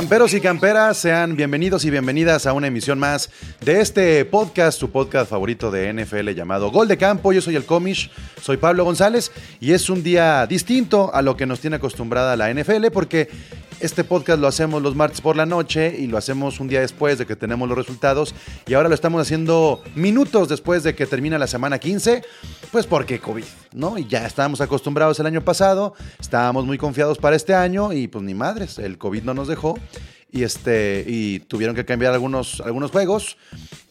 Camperos y camperas, sean bienvenidos y bienvenidas a una emisión más de este podcast, su podcast favorito de NFL llamado Gol de Campo. Yo soy el Comish, soy Pablo González y es un día distinto a lo que nos tiene acostumbrada la NFL porque este podcast lo hacemos los martes por la noche y lo hacemos un día después de que tenemos los resultados y ahora lo estamos haciendo minutos después de que termina la semana 15, pues porque COVID, ¿no? Y ya estábamos acostumbrados el año pasado, estábamos muy confiados para este año y pues ni madres, el COVID no nos dejó y, este, y tuvieron que cambiar algunos, algunos juegos.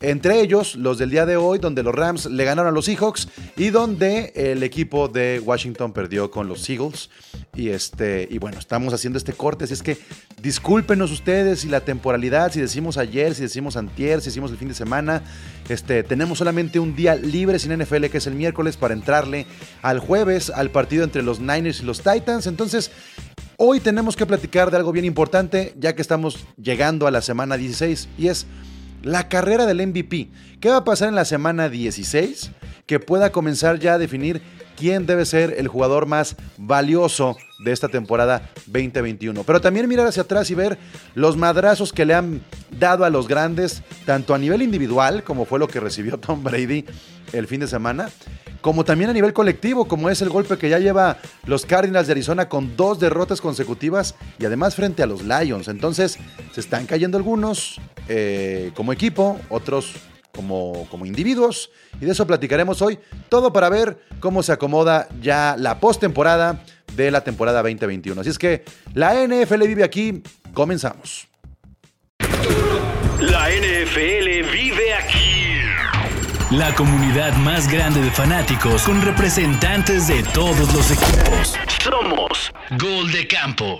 Entre ellos, los del día de hoy, donde los Rams le ganaron a los Seahawks y donde el equipo de Washington perdió con los Eagles. Y, este, y bueno, estamos haciendo este corte, así es que discúlpenos ustedes y la temporalidad, si decimos ayer, si decimos antier, si decimos el fin de semana. Este, tenemos solamente un día libre sin NFL, que es el miércoles, para entrarle al jueves, al partido entre los Niners y los Titans. Entonces, Hoy tenemos que platicar de algo bien importante, ya que estamos llegando a la semana 16, y es la carrera del MVP. ¿Qué va a pasar en la semana 16? Que pueda comenzar ya a definir quién debe ser el jugador más valioso de esta temporada 2021. Pero también mirar hacia atrás y ver los madrazos que le han dado a los grandes, tanto a nivel individual, como fue lo que recibió Tom Brady el fin de semana, como también a nivel colectivo, como es el golpe que ya lleva los Cardinals de Arizona con dos derrotas consecutivas y además frente a los Lions. Entonces se están cayendo algunos eh, como equipo, otros como, como individuos y de eso platicaremos hoy. Todo para ver cómo se acomoda ya la postemporada de la temporada 2021. Así es que la NFL vive aquí, comenzamos. La NFL vive. La comunidad más grande de fanáticos con representantes de todos los equipos. Somos Gol de Campo.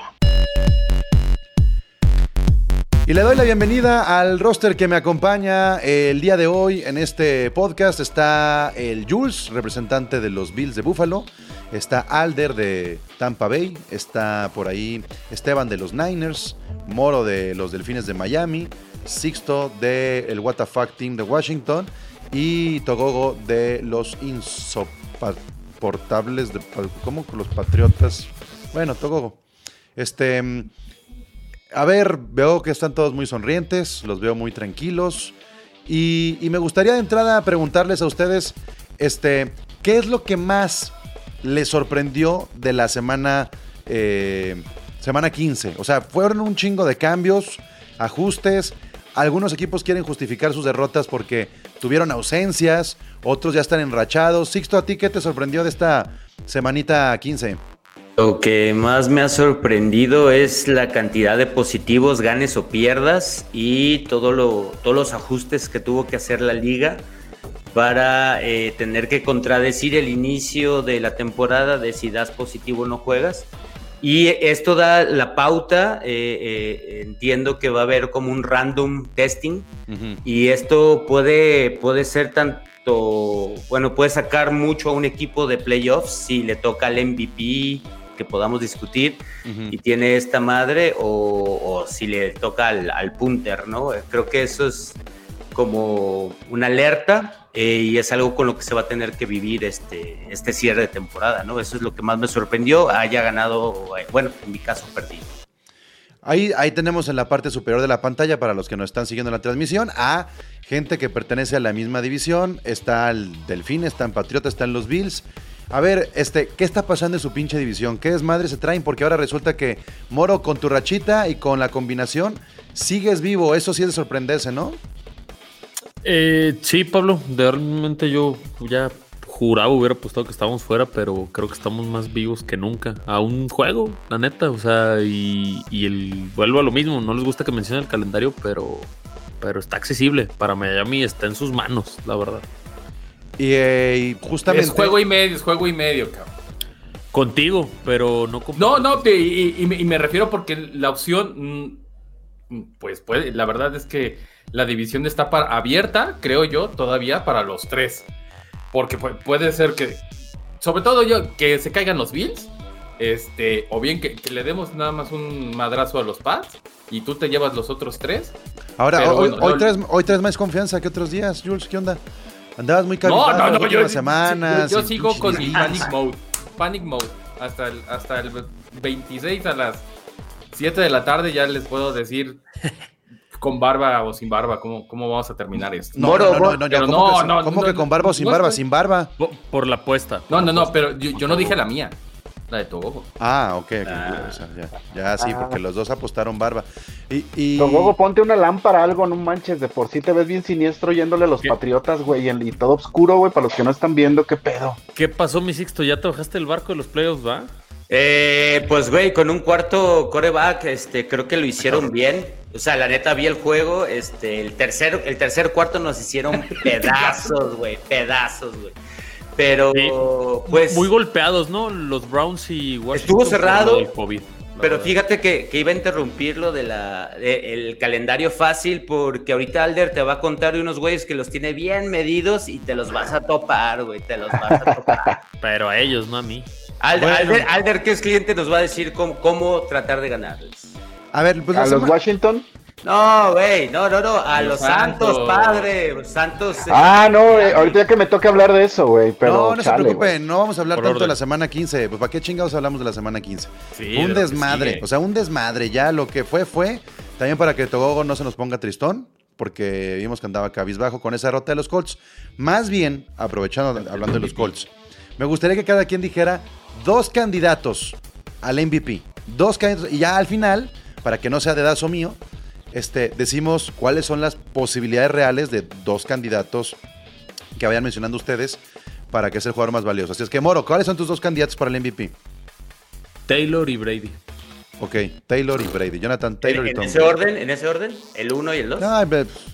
Y le doy la bienvenida al roster que me acompaña el día de hoy en este podcast. Está el Jules, representante de los Bills de Buffalo. Está Alder de Tampa Bay. Está por ahí Esteban de los Niners. Moro de los Delfines de Miami. Sixto de el WTF Team de Washington. Y Togogo de los insoportables de... ¿Cómo? Los Patriotas. Bueno, Togogo. Este... A ver, veo que están todos muy sonrientes, los veo muy tranquilos. Y, me gustaría de entrada preguntarles a ustedes, este, ¿qué es lo que más les sorprendió de la semana, eh, semana 15? O sea, fueron un chingo de cambios, ajustes. Algunos equipos quieren justificar sus derrotas porque tuvieron ausencias, otros ya están enrachados. Sixto, ¿a ti qué te sorprendió de esta semanita 15? Lo que más me ha sorprendido es la cantidad de positivos, ganes o pierdas y todo lo, todos los ajustes que tuvo que hacer la liga para eh, tener que contradecir el inicio de la temporada de si das positivo o no juegas. Y esto da la pauta, eh, eh, entiendo que va a haber como un random testing uh -huh. y esto puede, puede ser tanto, bueno, puede sacar mucho a un equipo de playoffs si le toca al MVP que podamos discutir uh -huh. y tiene esta madre o, o si le toca al, al, punter, ¿no? Creo que eso es como una alerta eh, y es algo con lo que se va a tener que vivir este, este cierre de temporada, ¿no? Eso es lo que más me sorprendió, haya ganado, eh, bueno, en mi caso perdido. Ahí, ahí tenemos en la parte superior de la pantalla, para los que nos están siguiendo la transmisión, a gente que pertenece a la misma división. Está el Delfín, está en Patriota, están los Bills. A ver, este, ¿qué está pasando en su pinche división? ¿Qué desmadre se traen? Porque ahora resulta que Moro con tu rachita y con la combinación sigues vivo. Eso sí es de sorprenderse, ¿no? Eh, sí, Pablo. Realmente yo ya juraba, hubiera apostado que estábamos fuera, pero creo que estamos más vivos que nunca. A un juego, la neta. O sea, y, y el vuelvo a lo mismo. No les gusta que mencione el calendario, pero, pero está accesible. Para Miami está en sus manos, la verdad. Y, eh, y justamente. Es juego y medio, es juego y medio, cabrón. Contigo, pero no con... No, no, te, y, y, y, me refiero porque la opción, mm, pues puede, la verdad es que la división está para, abierta, creo yo, todavía para los tres. Porque puede ser que, sobre todo yo, que se caigan los Bills, este, o bien que, que le demos nada más un madrazo a los Pats y tú te llevas los otros tres. Ahora, Pero, hoy, bueno, hoy, traes, hoy traes más confianza que otros días, Jules, ¿qué onda? Andabas muy caliente no, no, no, yo, semanas. Yo, yo sigo con mi panic mode. Panic mode. Hasta el, hasta el 26 a las 7 de la tarde ya les puedo decir con barba o sin barba cómo, cómo vamos a terminar esto. No, Moro, no, no, no, ¿cómo, no, que, no, cómo no, que no, con barba o sin no barba? Sin barba. Po- Por la apuesta. No, no, no, pero yo, yo no dije la mía, la de Togogo. Ah, ok, Ah. o sea, ya, ya sí, Ah. porque los dos apostaron barba. Y, y- Togogo, ponte una lámpara, algo, no manches. De por sí te ves bien siniestro yéndole a los ¿Qué? patriotas, güey. Y, y todo oscuro, güey, para los que no están viendo, qué pedo. ¿Qué pasó, mi Sixto? ¿Ya te bajaste el barco de los playoffs, va? Eh, pues, güey, con un cuarto coreback, este, creo que lo hicieron bien. O sea, la neta vi el juego, este, el tercer, el tercer cuarto nos hicieron pedazos, güey, pedazos, güey. Pero, Sí. pues, Muy golpeados, ¿no? Los Browns y Washington. Estuvo cerrado, del COVID, pero fíjate que, que iba a interrumpir lo de la, de- el calendario fácil, porque ahorita Alder te va a contar de unos güeyes que los tiene bien medidos y te los vas a topar, güey, te los vas a topar. Pero a ellos, no a mí. Alder, Bueno. Alder, Alder, que es cliente, nos va a decir cómo, cómo tratar de ganarles. a ver, pues a los Washington. No, güey, no, no, no, a Los los santos, Santos. padre, santos. eh, Ah, no, eh, ahorita ya que me toca hablar de eso, güey. Pero no, no se preocupen, no vamos a hablar Por tanto de la semana 15. Pues, ¿para qué chingados hablamos de la semana 15? Sí, un de desmadre, o sea, un desmadre. Ya lo que fue, fue. También para que Togogo no se nos ponga tristón, porque vimos que andaba cabizbajo con esa derrota de los Colts. Más bien, aprovechando, hablando de los Colts, me gustaría que cada quien dijera dos candidatos al MVP. Dos candidatos, y ya al final, para que no sea dedazo mío, este, decimos cuáles son las posibilidades reales de dos candidatos que vayan mencionando ustedes para que sea el jugador más valioso. Así es que, Moro, ¿cuáles son tus dos candidatos para el MVP? Taylor y Brady. Ok, Taylor y Brady. Jonathan en, Taylor y en Tom ese Brady. orden, en ese orden, el uno y el dos. No,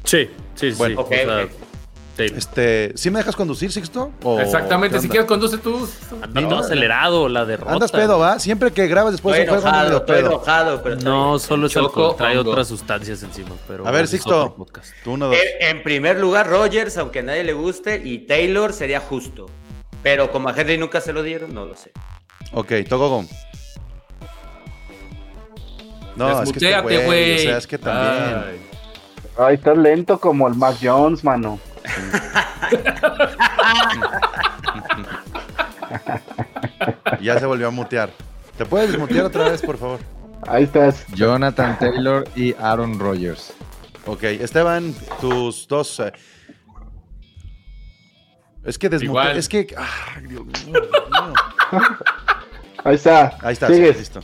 Sí, sí, sí. Bueno. o Ok, sea, ok. Este, ¿sí me dejas conducir, Sixto? ¿O Exactamente, si quieres conduce tú. Ando acelerado, la derrota. Andas pedo, ¿va? Siempre que grabas después estoy de un juego, ando enojado, medio estoy pedo. enojado, pero No, solo es alcohol, trae hongo. otras sustancias encima. Pero A ver, Sixto. otro podcast. Tú uno, dos. En primer lugar, Rogers, aunque a nadie le guste, y Taylor sería justo. Pero como a Henry nunca se lo dieron, no lo sé. Ok, Togogo. No, es que este güey, güey. o sea, es que también. Ay. Ay, estás lento como el Mac Jones, mano. Ya se volvió a mutear. ¿Te puedes desmutear otra vez, por favor? Ahí estás. Jonathan Taylor y Aaron Rodgers. Ok, Esteban, tus dos. eh, Es que desmutear. Es que. ah, Dios mío, Dios mío. Ahí está. Ahí está, Sigues. listo.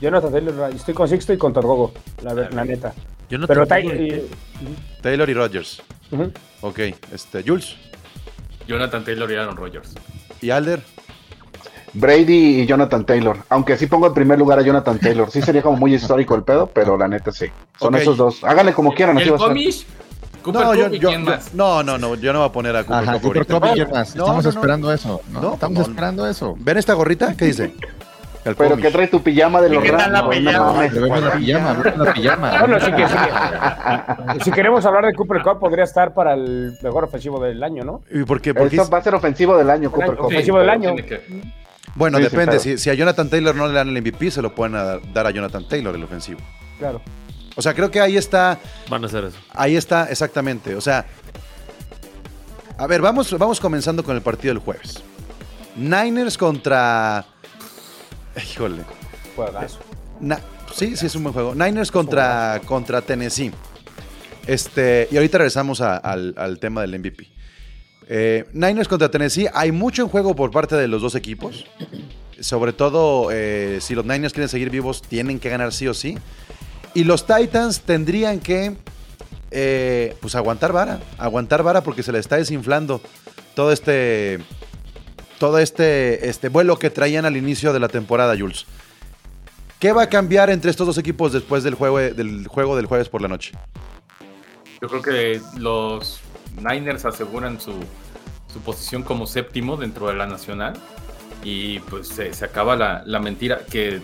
Jonathan Taylor, estoy con Sixto y con Torgogo, la, la neta. Yo no Pero te Tai- y- Taylor y Rogers. ujú. Ok, este, Jules Jonathan Taylor y Aaron Rodgers. y Alder. Brady y Jonathan Taylor. Aunque sí pongo en primer lugar a Jonathan Taylor. Sí sería como muy histórico el pedo, pero la neta sí. Son esos dos. Háganle como quieran. Así ¿El va a ser. Comish? Cooper No, yo, y yo- quién yo- más? no, no, no, yo no voy a poner a Cooper Ajá, Cup Cooper ahorita. Cup y quién más. No, Estamos no, no. esperando eso. ¿no? No, Estamos no. esperando eso. ¿Ven esta gorrita? ¿Qué dice? El Pero que trae tu pijama de los ¿Qué tal la no pijama? la pijama, veme la pijama. Bueno, sí que sí. si queremos hablar de Cooper Cup, podría estar para el mejor ofensivo del año, ¿no? ¿Y por qué? Porque Esto va a ser ofensivo del año, Cooper Cup. ofensivo del año. Bueno, Sí, sí, depende. claro. si, si a Jonathan Taylor no le dan el MVP, se lo pueden a- dar a Jonathan Taylor el ofensivo. Claro. O sea, creo que ahí está, Van a hacer eso. ahí está exactamente. O sea, a ver, vamos, vamos comenzando con el partido del jueves. Niners contra, híjole, Juegazo. Na- sí, sí es un buen juego. Niners contra, contra Tennessee. Este, y ahorita regresamos a- al, al tema del MVP. Eh, Niners contra Tennessee. Hay mucho en juego por parte de los dos equipos. Sobre todo, eh, si los Niners quieren seguir vivos, tienen que ganar sí o sí. Y los Titans tendrían que, eh, pues, aguantar vara. Aguantar vara porque se le está desinflando todo este, todo este, este vuelo que traían al inicio de la temporada, Jules. ¿Qué va a cambiar entre estos dos equipos después del juego del, juego del jueves por la noche? Yo creo que los Niners aseguran su, su posición como séptimo dentro de la nacional. Y pues se, acaba la, la mentira que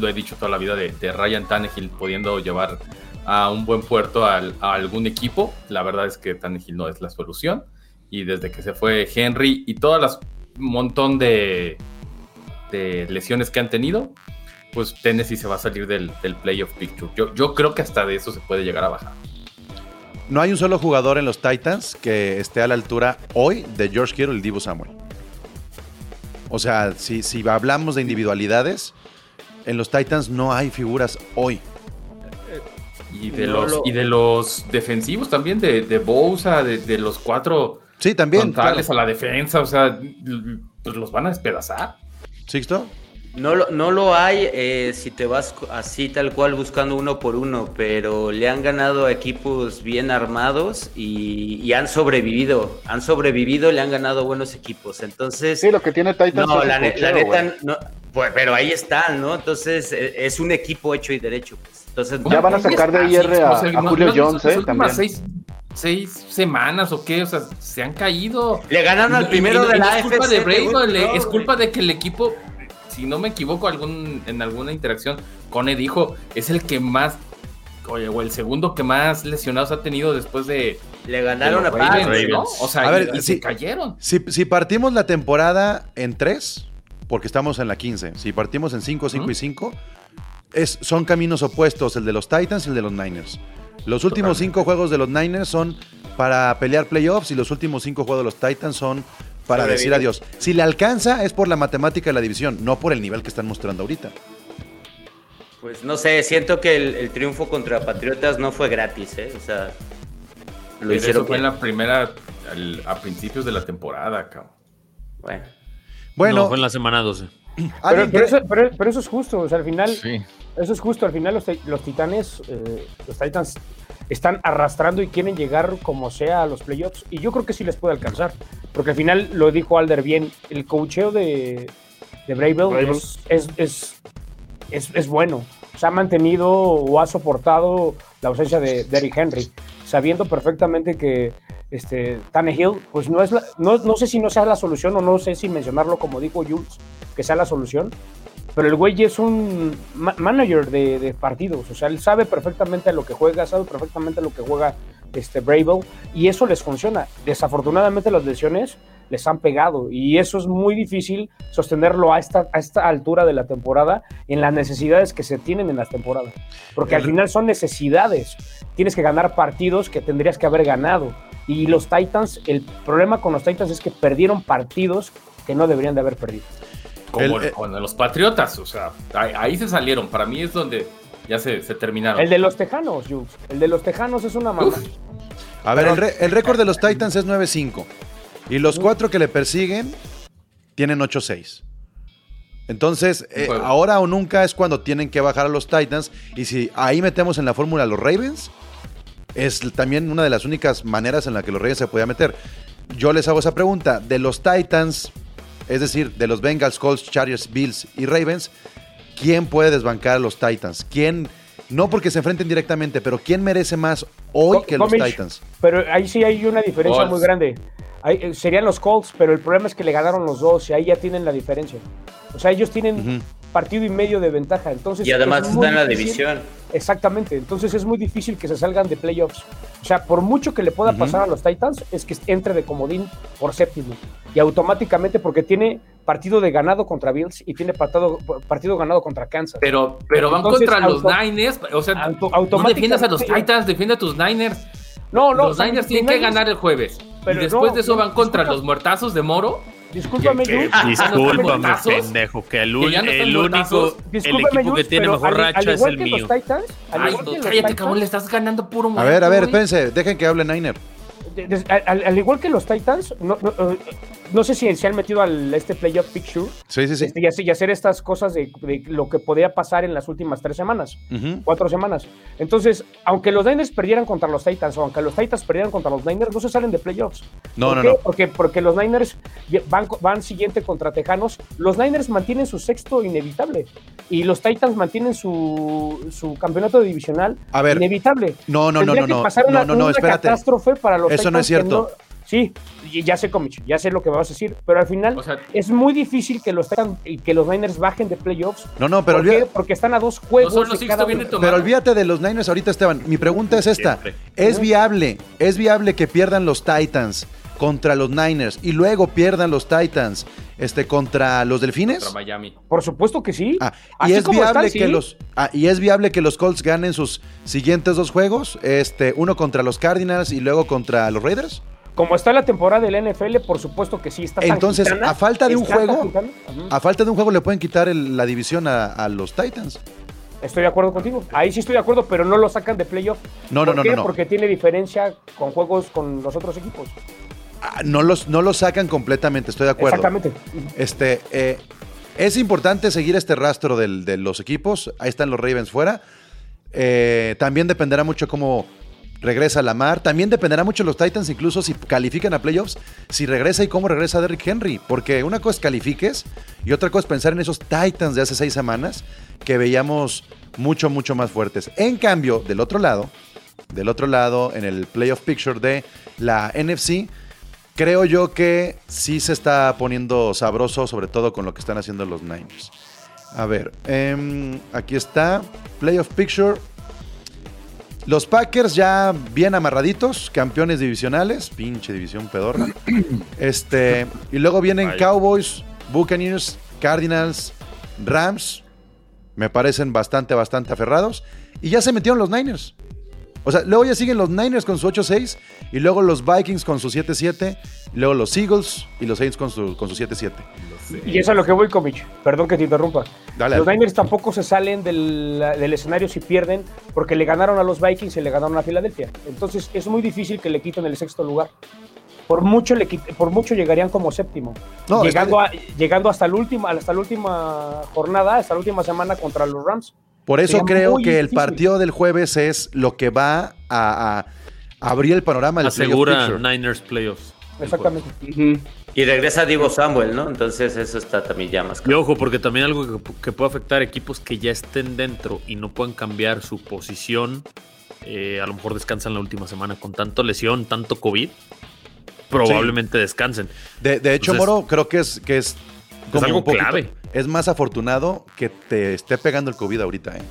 lo he dicho toda la vida de, de Ryan Tannehill pudiendo llevar a un buen puerto a algún equipo. La verdad es que Tannehill no es la solución. Y desde que se fue Henry y todas las montón de, de lesiones que han tenido, pues Tennessee se va a salir del, del playoff picture. Yo, yo creo que hasta de eso se puede llegar a bajar. No hay un solo jugador en los Titans que esté a la altura hoy de George Kittle y Divo Samuel. O sea, si, si hablamos de individualidades, en los Titans no hay figuras hoy. Y de, No los, lo- y de los defensivos también, de, de Bosa, de, de los cuatro Sí, también. frontales claro. a la defensa, o sea, pues los van a despedazar. ¿Sixto? No lo, no lo hay eh, si te vas así tal cual buscando uno por uno, pero le han ganado a equipos bien armados y, y han sobrevivido. Han sobrevivido, le han ganado buenos equipos. Entonces, Sí, lo que tiene Titans no, la, ne- neta, no, pues, pero ahí están, ¿no? Entonces, eh, es un equipo hecho y derecho. Pues. Entonces, Ya van a sacar de IR a- Julio no Jones, ¿eh? También. Seis, seis semanas o qué, o sea, se han caído. le ganaron Y- al y- primero y- y de no la es culpa de Brady, no, es culpa de que el equipo, si no me equivoco, algún, en alguna interacción, Cone dijo, es el que más, oye, o el segundo que más lesionados ha tenido después de, Le ganaron a Ravens. ¿no? O sea, A ver, y, y se cayeron. Si, si partimos la temporada en 3, porque estamos en la 15, si partimos en 5, 5 y Ujú. 5, es, son caminos opuestos, el de los Titans y el de los Niners. Los últimos 5 juegos de los Niners son para pelear playoffs y los últimos 5 juegos de los Titans son para Sobrevivir. decir adiós. Si le alcanza es por la matemática de la división, no por el nivel que están mostrando ahorita. Pues no sé, siento que el, el triunfo contra Patriotas no fue gratis, ¿eh? O sea, lo Pero hicieron eso fue en bien. la primera, al- a principios de la temporada, cabrón. Bueno. Bueno, No, fue en la semana 12. Pero, ¿alguien pero eso, pero- pero eso es justo, o sea, al final, Sí. Eso es justo, al final los, ti- los titanes, eh, los titans están arrastrando y quieren llegar como sea a los playoffs, y yo creo que sí les puede alcanzar, porque al final lo dijo Alder bien, el cocheo de, de Bravel es, es, es, es- es bueno, se ha mantenido o ha soportado la ausencia de Derrick Henry, sabiendo perfectamente que este, Tannehill, pues no es la- no, no sé si no sea la solución o no sé si mencionarlo como dijo Jules, que sea la solución, pero el güey es un ma- manager de, de partidos, o sea, él sabe perfectamente a lo que juega, sabe perfectamente a lo que juega este Bravel, y eso les funciona. Desafortunadamente las lesiones les han pegado, y eso es muy difícil sostenerlo a esta, a esta altura de la temporada en las necesidades que se tienen en las temporadas, porque al final son necesidades, tienes que ganar partidos que tendrías que haber ganado, y los Titans, el problema con los Titans es que perdieron partidos que no deberían de haber perdido. Como El- eh, con los Patriotas, o sea, ahí, ahí se salieron. Para mí es donde ya se, se terminaron. El de los Tejanos, Jules. El de los Tejanos es una. Uf. A ver, el, récord de los Titans es 9-5. Y los cuatro que le persiguen tienen 8-6. Entonces, eh, ahora o nunca es cuando tienen que bajar a los Titans. Y si ahí metemos en la fórmula a los Ravens, es también una de las únicas maneras en la que los Ravens se podía meter. Yo les hago esa pregunta. De los Titans, es decir, de los Bengals, Colts, Chargers, Bills y Ravens, ¿quién puede desbancar a los Titans? ¿Quién? No porque se enfrenten directamente, pero ¿quién merece más hoy Co- que los Titans? Pero ahí sí hay una diferencia Colts. muy grande. Ahí, eh, serían los Colts, pero el problema es que le ganaron los dos y ahí ya tienen la diferencia. O sea, ellos tienen. Partido y medio de ventaja. Entonces, Y además es está en la difícil- división. Exactamente. Entonces es muy difícil que se salgan de playoffs. O sea, por mucho que le pueda pasar a los Titans, es que entre de comodín por séptimo. Y automáticamente, porque tiene partido de ganado contra Bills y tiene partido, partido ganado contra Kansas. Pero, pero van Entonces, contra los Niners. O sea, auto- no defiendas a los Titans, defiende a tus Niners. no, no. los Niners tienen que ganar el jueves. Pero y después no, de eso van contra los muertazos de Moro. Discúlpame, que- Jules. Ah, Discúlpame, muertazos. pendejo, que el, Que no el único, el equipo que tiene mejor al- racha al es el mío. Titans, Ay, cállate, Titans- cabrón, le estás ganando puro A ver, a ver, espérense, dejen que hable Niner. al, al igual que los Titans, no, no, eh, no sé si se han metido al este playoff picture Sí, sí, sí. este, y, hacer, y hacer estas cosas de, de lo que podía pasar en las últimas tres semanas, cuatro semanas. Entonces, aunque los Niners perdieran contra los Titans o aunque los Titans perdieran contra los Niners, no se salen de playoffs. No, ¿Por no, qué? no. Porque, porque los Niners van, van siguiente contra Tejanos. Los Niners mantienen su sexto inevitable y los Titans mantienen su, su campeonato divisional A ver, inevitable. No, no, no, Tendría no, que no, pasar una, no, no, no, una catástrofe para los Eso no es que cierto. Sí, y ya sé, Comich, ya sé lo que me vas a decir, pero al final O sea, es muy difícil que los que los Niners bajen de playoffs. No, no, pero ¿Por qué? Porque están a dos juegos No de cada uno. Pero olvídate de los Niners ahorita, Esteban. Mi pregunta es esta. ¿Es viable, es viable que pierdan los Titans contra los Niners y luego pierdan los Titans este, contra los Delfines? contra Miami. Por supuesto que sí. Ah, Así y es viable están, que sí. los ah, y es viable que los Colts ganen sus siguientes dos juegos, este, uno contra los Cardinals y luego contra los Raiders. Como está la temporada del NFL, por supuesto que sí está tan Entonces, gitana, a falta de un juego, a falta de un juego le pueden quitar el- la división a, a los Titans. Estoy de acuerdo contigo. Ahí sí estoy de acuerdo, pero no lo sacan de playoff. No, no, ¿Por no, qué? no, no. Porque tiene diferencia con juegos con los otros equipos. Ah, No los, no los sacan completamente, estoy de acuerdo. Exactamente. Este, eh, es importante seguir este rastro del- de los equipos. Ahí están los Ravens fuera. Eh, también dependerá mucho cómo regresa Lamar. También dependerá mucho los Titans, incluso si califican a playoffs, si regresa y cómo regresa Derrick Henry. Porque una cosa es califiques y otra cosa es pensar en esos Titans de hace seis semanas que veíamos mucho, mucho más fuertes. En cambio, del otro lado, del otro lado, en el playoff picture de la NFC, creo yo que sí se está poniendo sabroso, sobre todo con lo que están haciendo los Niners. A ver, em, aquí está, playoff picture. Los Packers ya bien amarraditos, campeones divisionales, pinche división pedorra. Este, y luego vienen. Cowboys, Buccaneers, Cardinals, Rams. Me parecen bastante, bastante aferrados. Y ya se metieron los Niners. O sea, luego ya siguen los Niners con su 8-6, y luego los Vikings con su 7-7, y luego los Eagles y los Saints con su, con su 7-7. Y eso es lo que voy, Comich. Perdón que te interrumpa. Dale, los dale. Niners tampoco se salen del, del escenario si pierden, porque le ganaron a los Vikings y le ganaron a Filadelfia. Entonces es muy difícil que le quiten el sexto lugar. Por mucho, le por mucho llegarían como séptimo. No, llegando, a- llegando hasta, el último, hasta la última jornada, hasta la última semana contra los Rams. Por eso Sería creo que el difícil. partido del jueves es lo que va a, a abrir el panorama del Asegura. Niners playoffs. Exactamente. Y regresa Divo Samuel, ¿no? Entonces eso está también ya más Y ojo, porque también algo que, que puede afectar equipos que ya estén dentro y no puedan cambiar su posición, eh, a lo mejor descansan la última semana con tanto lesión, tanto COVID, probablemente descansen. De, de hecho, Entonces- Moro, creo que es, que es, como algo un poquito- clave. Es más afortunado que te esté pegando el COVID ahorita, ¿eh?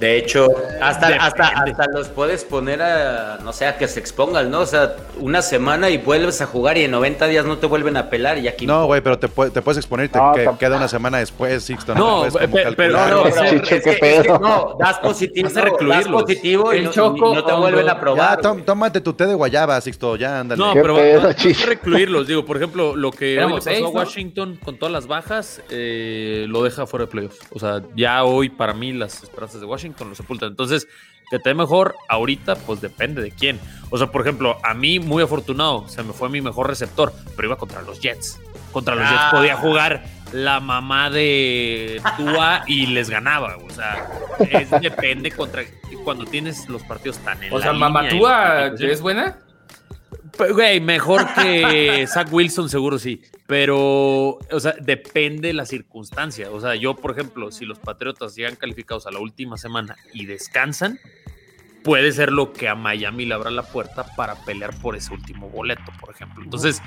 De hecho, hasta, Depende. hasta, hasta los puedes poner a, no sé, a que se expongan, ¿no? O sea, una semana y vuelves a jugar y en 90 días no te vuelven a pelar y aquí No, güey, pero te, te puedes exponer y te No, que- queda una semana después, Sixto. No, puedes como pe- calcular. pero- No, no, no, das positivo, das positivo y no, Choco, y no te vuelven a Ya, probar. tó- güey. tómate tu té de guayaba, Sixto, ya, ándale. No, ¿Qué pero pedo, a recluirlos. Digo, por ejemplo, lo que hoy le pasó seis, a ¿no? Washington con todas las bajas, eh, lo deja fuera de playoffs. O sea, ya hoy para mí las esperanzas de Washington lo sepultan. Entonces, que te dé mejor ahorita, pues depende de quién. O sea, por ejemplo, a mí muy afortunado, se me fue mi mejor receptor, pero iba contra los Jets. Contra los Ah. Jets podía jugar la mamá de Tua y les ganaba. O sea, es, depende contra cuando tienes los partidos tan en O la sea, línea Mamatúa los- es buena. Güey, mejor que Zach Wilson, seguro sí. Pero, o sea, depende la circunstancia. O sea, yo, por ejemplo, si los Patriotas llegan calificados a la última semana y descansan, puede ser lo que a Miami le abra la puerta para pelear por ese último boleto, por ejemplo. Entonces,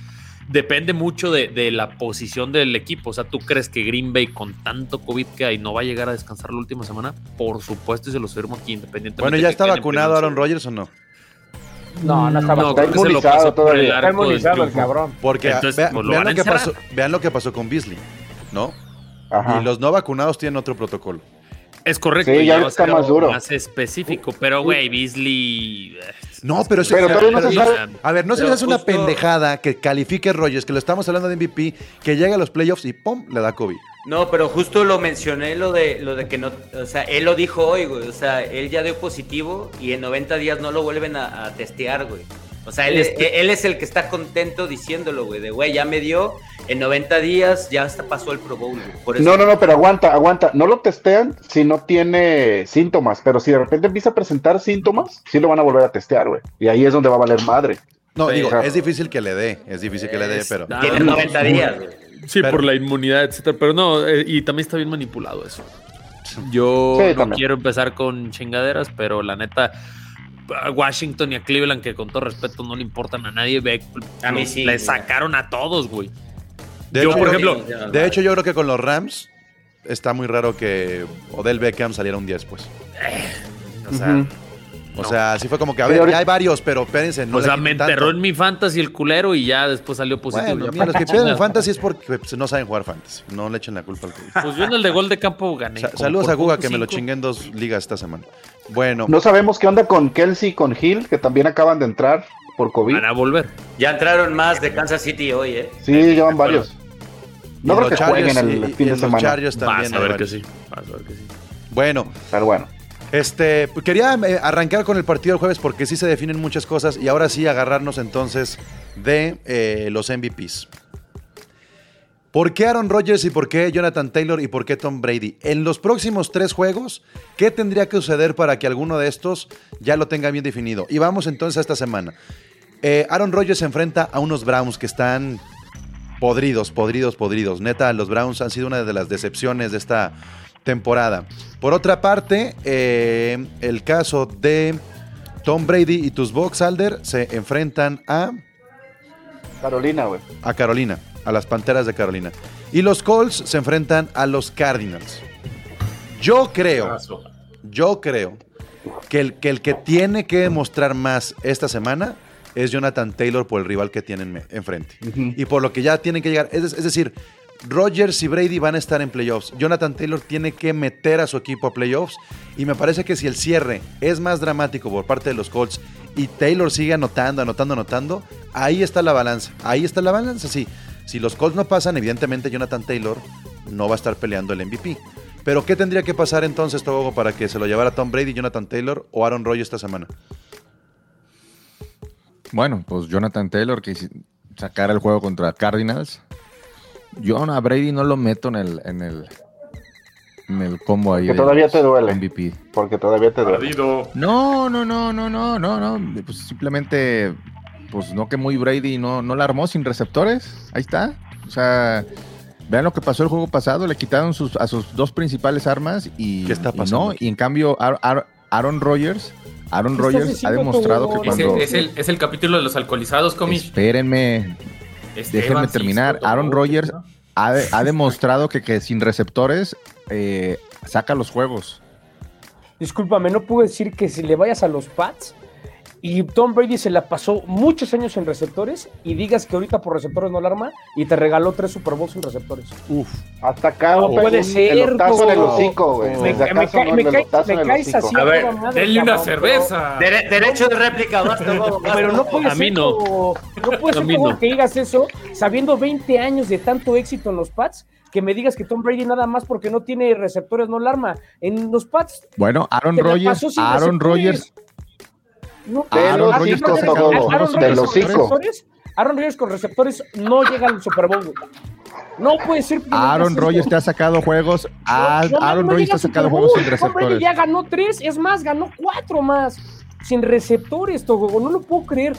depende mucho de, de la posición del equipo. O sea, ¿tú crees que Green Bay, con tanto COVID que hay, no va a llegar a descansar la última semana? Por supuesto, y se los firmo aquí, independientemente. Bueno, de ¿ya está vacunado Aaron. Rodgers o no? No, no está No, lo inmunizado todavía. Está inmunizado el cabrón. Porque Entonces, vea- pues, lo vean, lo que pasó, vean lo que pasó con Beasley, ¿no? Ajá. Y los no vacunados tienen otro protocolo. Es correcto, Sí, y ya va a está más duro. Más específico, pero güey, Beasley. No, pero eso Pero todavía no se pero- sabe. A ver, no se les hace una justo- pendejada que califique Rodgers, que lo estamos hablando de MVP, que llega a los playoffs y ¡pum! le da COVID. No, pero justo lo mencioné lo de lo de que no, o sea, él lo dijo hoy, güey, o sea, él ya dio positivo y en 90 días no lo vuelven a, a testear, güey. O sea, él es, Este él es el que está contento diciéndolo, güey, de güey, ya me dio, en 90 días ya hasta pasó el Pro Bowl, güey. Por eso No, no, no, pero aguanta, aguanta. No lo testean si no tiene síntomas, pero si de repente empieza a presentar síntomas, sí lo van a volver a testear, güey. Y ahí es donde va a valer madre. No, Sí. digo, es difícil que le dé, es difícil que le dé, pero... Tiene no, 90 días, güey. Sí, Pero- por la inmunidad, etcétera. Pero no, eh, y también está bien manipulado eso. Yo Sí, no también. quiero empezar con chingaderas, pero la neta, a Washington y a Cleveland, que con todo respeto no le importan a nadie, ve, A mí sí, le güey. sacaron a todos, güey. De Yo, hecho, por yo- ejemplo, De hecho, yo creo que con los Rams está muy raro que Odell Beckham saliera un día después. O sea. O No. sea, sí fue como que, a ver, ahorita- ya hay varios, pero espérense, no o sea, me enterró tanto. en mi fantasy el culero y ya después salió positivo. Bueno, mira, los que ¿para qué pierden en fantasy es porque pues, no saben jugar fantasy. No le echen la culpa al COVID. Pues yo en el de gol de campo gané. Sa- saludos a Guga, que me lo chingué en dos ligas esta semana. Bueno, No sabemos qué onda con Kelsey y con Hill, que también acaban de entrar por COVID. Van a volver. Ya entraron más de Kansas City hoy, ¿eh? Sí, llevan varios. No creo los que jueguen Chargers el y- fin y de los semana. Chargers también Vas a ver que sí. Vas a ver que sí. Bueno, Pero bueno. Este, quería eh, arrancar con el partido del jueves porque sí se definen muchas cosas y ahora sí agarrarnos entonces de eh, los MVPs. ¿Por qué Aaron Rodgers y por qué Jonathan Taylor y por qué Tom Brady? En los próximos tres juegos, ¿qué tendría que suceder para que alguno de estos ya lo tenga bien definido? Y vamos entonces a esta semana. Eh, Aaron Rodgers se enfrenta a unos Browns que están podridos, podridos, podridos. Neta, los Browns han sido una de las decepciones de esta temporada. Por otra parte, eh, el caso de Tom Brady y tus Bucks, Alder, se enfrentan a, Carolina, güey. a Carolina, a las Panteras de Carolina. Y los Colts se enfrentan a los Cardinals. Yo creo, yo creo que el, que el que tiene que demostrar más esta semana es Jonathan Taylor por el rival que tienen enfrente. Y por lo que ya tienen que llegar. Es, es decir, Rodgers y Brady van a estar en playoffs. Jonathan Taylor tiene que meter a su equipo a playoffs. Y me parece que si el cierre es más dramático por parte de los Colts y Taylor sigue anotando, anotando, anotando, ahí está la balanza. Ahí está la balanza, sí. Si los Colts no pasan, evidentemente Jonathan Taylor no va a estar peleando el MVP. Pero ¿qué tendría que pasar entonces, Togo, para que se lo llevara Tom Brady, Jonathan Taylor o Aaron Rodgers esta semana? Bueno, pues Jonathan Taylor que sacara el juego contra Cardinals. Yo a Brady no lo meto en el, en el, en el combo ahí. Que todavía los te duele. MVP. Porque todavía te duele. No, no, no, no, no, no, no. Pues simplemente, pues no que muy Brady no, no la armó sin receptores. Ahí está. O sea, vean lo que pasó el juego pasado. Le quitaron sus, a sus dos principales armas y, ¿Qué está y pasando? no. Y en cambio, Ar- Ar- Aaron Rodgers, Aaron ¿Qué estás Rodgers ha demostrado que Es cuando. el, es, el, es el capítulo de los alcoholizados, comis. Espérenme, déjenme Cisco, terminar. Aaron Rodgers ¿no? ha, ha demostrado que, que sin receptores eh, saca los juegos. Discúlpame, no puedo decir que si le vayas a los Pats y Tom Brady se la pasó muchos años en receptores y digas que ahorita por receptores no la arma y te regaló tres Super Bowls en receptores. Hasta acá, No puede ser, en el Togo. hocico, güey. Me, en caes así A ver, denle una cabrón, cerveza. Dere- derecho de réplica, Pero no puede A ser, mí no. no puede A ser mí como no. que digas eso sabiendo 20 años de tanto éxito en los Pats, que me digas que Tom Brady nada más porque no tiene receptores no la arma. En los Pats Bueno, Aaron Rodgers, sin Aaron. Rodgers No, te te- sacó Aaron Rodgers con receptores- Aaron Rodgers con receptores no llega al Super Bowl. No puede ser. Aaron Rodgers te ha sacado juegos. a- No, no, Aaron no Rodgers te ha sacado juegos sin receptores. ya ganó tres, es más, ganó cuatro más. Sin receptores, Togo. No lo puedo creer.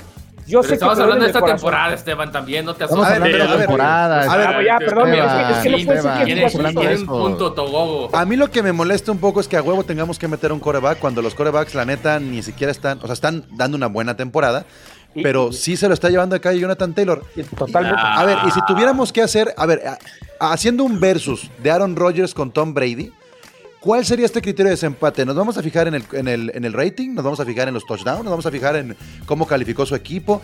Yo Pero sé estamos que hablando de esta corazón. temporada, Esteban, también, no te Estamos A ver, hablando de a la ver, temporada. a ver, ya, perdón, es que- no puede ser estamos hablando de punto, Togogo. A mí lo que me molesta un poco es que a huevo tengamos que meter un coreback cuando los corebacks, la neta, ni siquiera están, o sea, están dando una buena temporada, pero sí se lo está llevando a calle Jonathan Taylor. Totalmente. A ver, y si tuviéramos que hacer, a ver, haciendo un versus de Aaron Rodgers con Tom Brady, ¿cuál sería este criterio de desempate? ¿Nos vamos a fijar en el, en el, en el rating? ¿Nos vamos a fijar en los touchdowns? ¿Nos vamos a fijar en cómo calificó su equipo?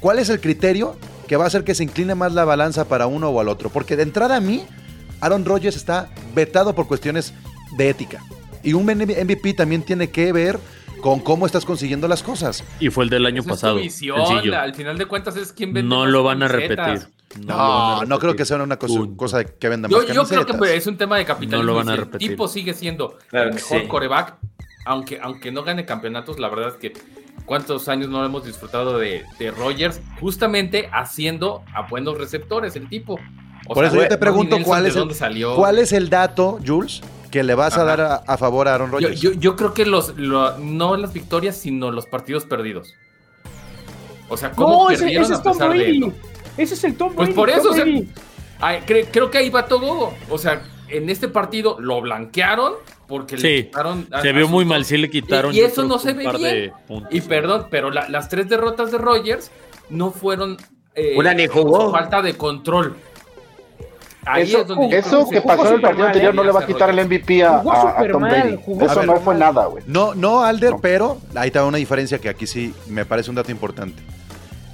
¿Cuál es el criterio que va a hacer que se incline más la balanza para uno o al otro? Porque de entrada a mí, Aaron Rodgers está vetado por cuestiones de ética. Y un MVP también tiene que ver con cómo estás consiguiendo las cosas. Y fue el del año Esa es pasado. tu visión, al final de cuentas es quien vende No más lo van a repetir. lo van No, no creo repetir. que sea una cosa, Punto. cosa de que venda Yo, más yo creo que es un tema de capitalismo. No lo van a Si el repetir. tipo sigue siendo Claro el que mejor sí. coreback, aunque, aunque no gane campeonatos, la verdad es que cuántos años no hemos disfrutado de, de Rogers, justamente haciendo a buenos receptores el tipo. O Por sea, eso yo te pregunto Nelson, cuál ¿de es, el, dónde salió? cuál es el dato, Jules, que le vas a dar a, a favor a Aaron Rodgers. yo- yo creo que los, lo- no las victorias, sino los partidos perdidos. O sea, cómo No, ese, perdieron ese es a Tom pesar de ello. Ese es el Tom Pues Brady. por eso, Tom o sea, Brady. Ay, cre- creo que ahí va todo. O sea, en este partido lo blanquearon porque le quitaron. a- Se vio muy mal, sí le quitaron. Y, y eso no se un ve par bien. de puntos. Y perdón, pero la- las tres derrotas de Rogers no fueron. eh, Una ni jugó. Falta de control. Ahí Eso, es donde yo eso creo que se pasó en el partido anterior no le va a quitar el. MVP a, Jugó a- Tom Brady. jugó Eso no fue nada, güey. No, no, Alder, No. pero ahí está una diferencia que aquí sí me parece un dato importante.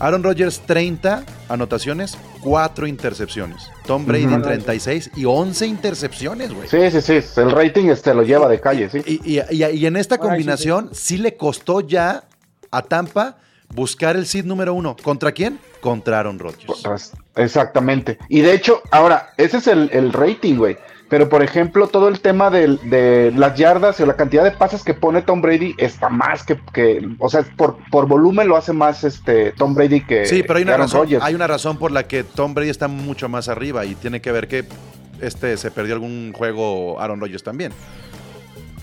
Aaron Rodgers, 30 anotaciones, 4 intercepciones. Tom Brady, Ujú. 36 y 11 intercepciones, güey. Sí, sí, sí. El rating este lo lleva de calle, sí. Y, y- y- y en esta Ay, sí, combinación sí, le costó ya a Tampa buscar el seed número uno. ¿Contra quién? Contra Aaron Rodgers. Exactamente. Y de hecho, ahora, ese es el, el rating, güey. Pero por ejemplo, todo el tema del- de, las yardas o la cantidad de pases que pone Tom Brady está más que, que o sea, por, por volumen lo hace más este Tom Brady que, Sí, pero hay una, Aaron razón, hay una razón por la que Tom Brady está mucho más arriba y tiene que ver que este se perdió algún juego Aaron Rodgers también.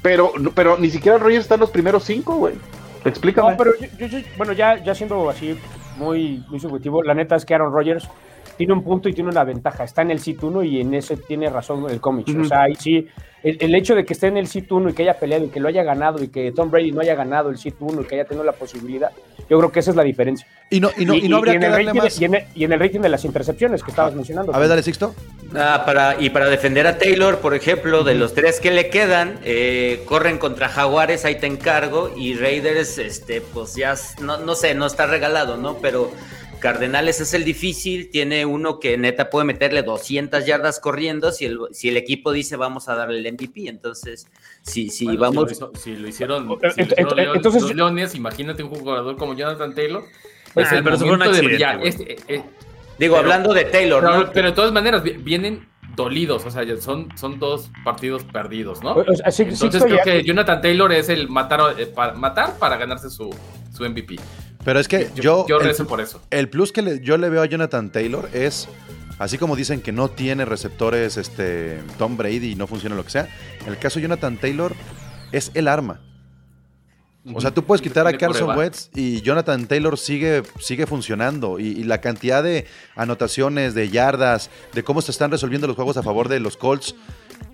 Pero, pero ni siquiera Rodgers está en los primeros cinco, güey. Explícame. No, pero yo, yo- yo- bueno, ya, ya siendo así muy, muy subjetivo, la neta es que Aaron Rodgers tiene un punto y tiene una ventaja. Está en el sit 1 y en ese tiene razón el cómic. O sea, ahí sí, el, el hecho de que esté en el sit 1 y que haya peleado y que lo haya ganado y que Tom Brady no haya ganado el sit 1 y que haya tenido la posibilidad, yo creo que esa es la diferencia. Y no, y no, y no habría en que el darle rating, más. y, en el, y en el rating de las intercepciones que estabas mencionando. A ver, dale, Sixto. Ah, para, y para defender a Taylor, por ejemplo, de los tres que le quedan, eh, corren contra Jaguares, ahí te encargo, y Raiders, este, pues ya, no, no sé, no está regalado, ¿no? Pero Cardenales es el difícil, tiene uno que neta puede meterle 200 yardas corriendo si el, si el equipo dice vamos a darle el MVP, entonces, si, si Bueno, vamos... Si lo, hizo- si lo hicieron, lo entonces los yo- Leones, imagínate un jugador como Jonathan Taylor. Ah, Es el pero momento de brillar. Este, eh, eh, Digo, pero- hablando de Taylor, pero, ¿no? pero de todas maneras, vi- vienen dolidos, o sea, son, son dos partidos perdidos, ¿no? O- o sea, sí- sí Entonces creo que Jonathan Taylor es el matar, eh, para, matar para ganarse su, su MVP. Pero es que Yo, yo. yo el, rezo por eso. el plus que le- yo le veo a Jonathan Taylor es. Así como dicen que no tiene receptores este, Tom Brady y no funciona lo que sea, en el caso de Jonathan Taylor es el arma. O sea, tú puedes quitar a Carson. Wentz y Jonathan Taylor sigue, sigue funcionando. Y, y la cantidad de anotaciones, de yardas, de cómo se están resolviendo los juegos a favor de los Colts.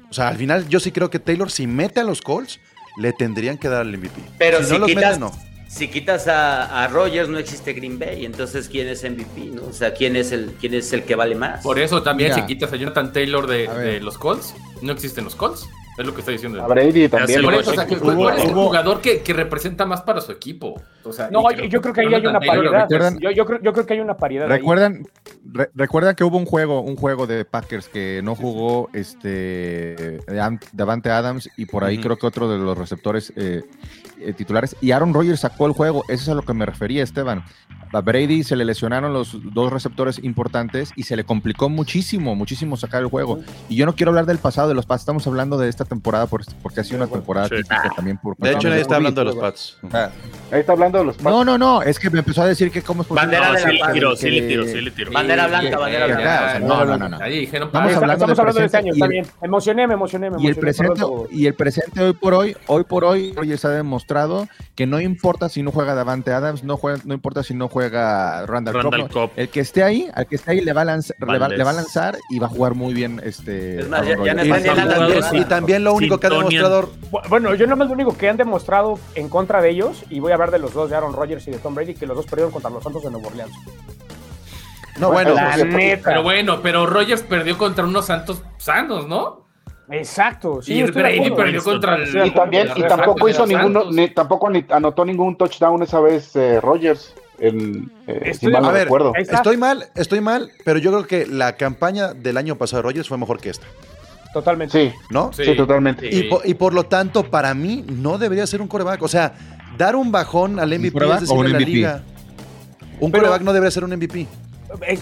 O sea, al final yo sí creo que Taylor, si mete a los Colts, le tendrían que dar el MVP. Pero si, si, no los quitas, mete, no. Si quitas a, a Rogers, no existe Green Bay. Entonces, ¿quién es MVP? ¿no? O sea, ¿quién es el, quién es el que vale más? Por eso también, Mira. si quitas a Jonathan Taylor de, los Colts, no existen los Colts. Es lo que está diciendo. A Brady también. lo Por güey. eso, o sea, que Hubo- ¿cuál es el jugador que, que representa más para su equipo? O sea, No, yo, yo creo que ahí hay una paridad. Yo, yo creo, yo creo que hay una paridad. ¿Recuerdan, re- recuerdan que hubo un juego, un juego de Packers que no jugó este Davante Adams y por ahí creo que otro de los receptores eh, titulares y Aaron Rodgers sacó el juego. Eso es a lo que me refería, Esteban. A Brady se le lesionaron los dos receptores importantes y se le complicó muchísimo, muchísimo sacar el juego. Y yo no quiero hablar del pasado de los Pats, estamos hablando de esta temporada por- porque ha sido una temporada Sí. típica también por De hecho, nadie está hablando de los Pats. Ah, Ahí está hablando de los No, no, no, es que me empezó a decir que cómo es posible Bandera No, de sí la le paz, tiró, que- sí le tiró, sí le tiró. Bandera blanca, bandera blanca. no, no, no, no. Ahí dijeron, hablando estamos hablando de este año, está bien. Me emocioné, me emocioné, me Y el emocioné, presente, y el presente hoy por hoy, hoy por hoy, Rogers ha demostrado que no importa si no juega Davante Adams, no juega, no importa si no juega Randall, Randall Cobb, Cobb. el que esté ahí, al que esté ahí le va a lanzar, le va, Valdés. le va a lanzar y va a jugar muy bien este. Es más, Aaron ya- ya Rodgers. no Y, también, a- y también lo único que ha demostrado. Bu- Bueno, yo nada más lo único que han demostrado en contra de ellos, y voy a hablar de los dos, de Aaron Rodgers y de Tom Brady, que los dos perdieron contra los Santos de Nueva Orleans. No, bueno, la neta. Pero bueno, pero Rogers perdió contra unos Santos sanos, ¿no? Exacto. Sí, y Brady perdió contra el. Sí, Y también, tampoco hizo ninguno, ni, tampoco ni anotó ningún touchdown esa vez eh, Rogers. Eh, Estoy mal no a ver, recuerdo. Ahí está. estoy mal, estoy mal, pero yo creo que la campaña del año pasado de Rogers fue mejor que esta, Totalmente. Sí, ¿no? sí, totalmente. Y, po- y por lo tanto, para mí, no debería ser un coreback. O sea, dar un bajón al MVP es un a la MVP? liga. Un Pero- coreback no debería ser un MVP.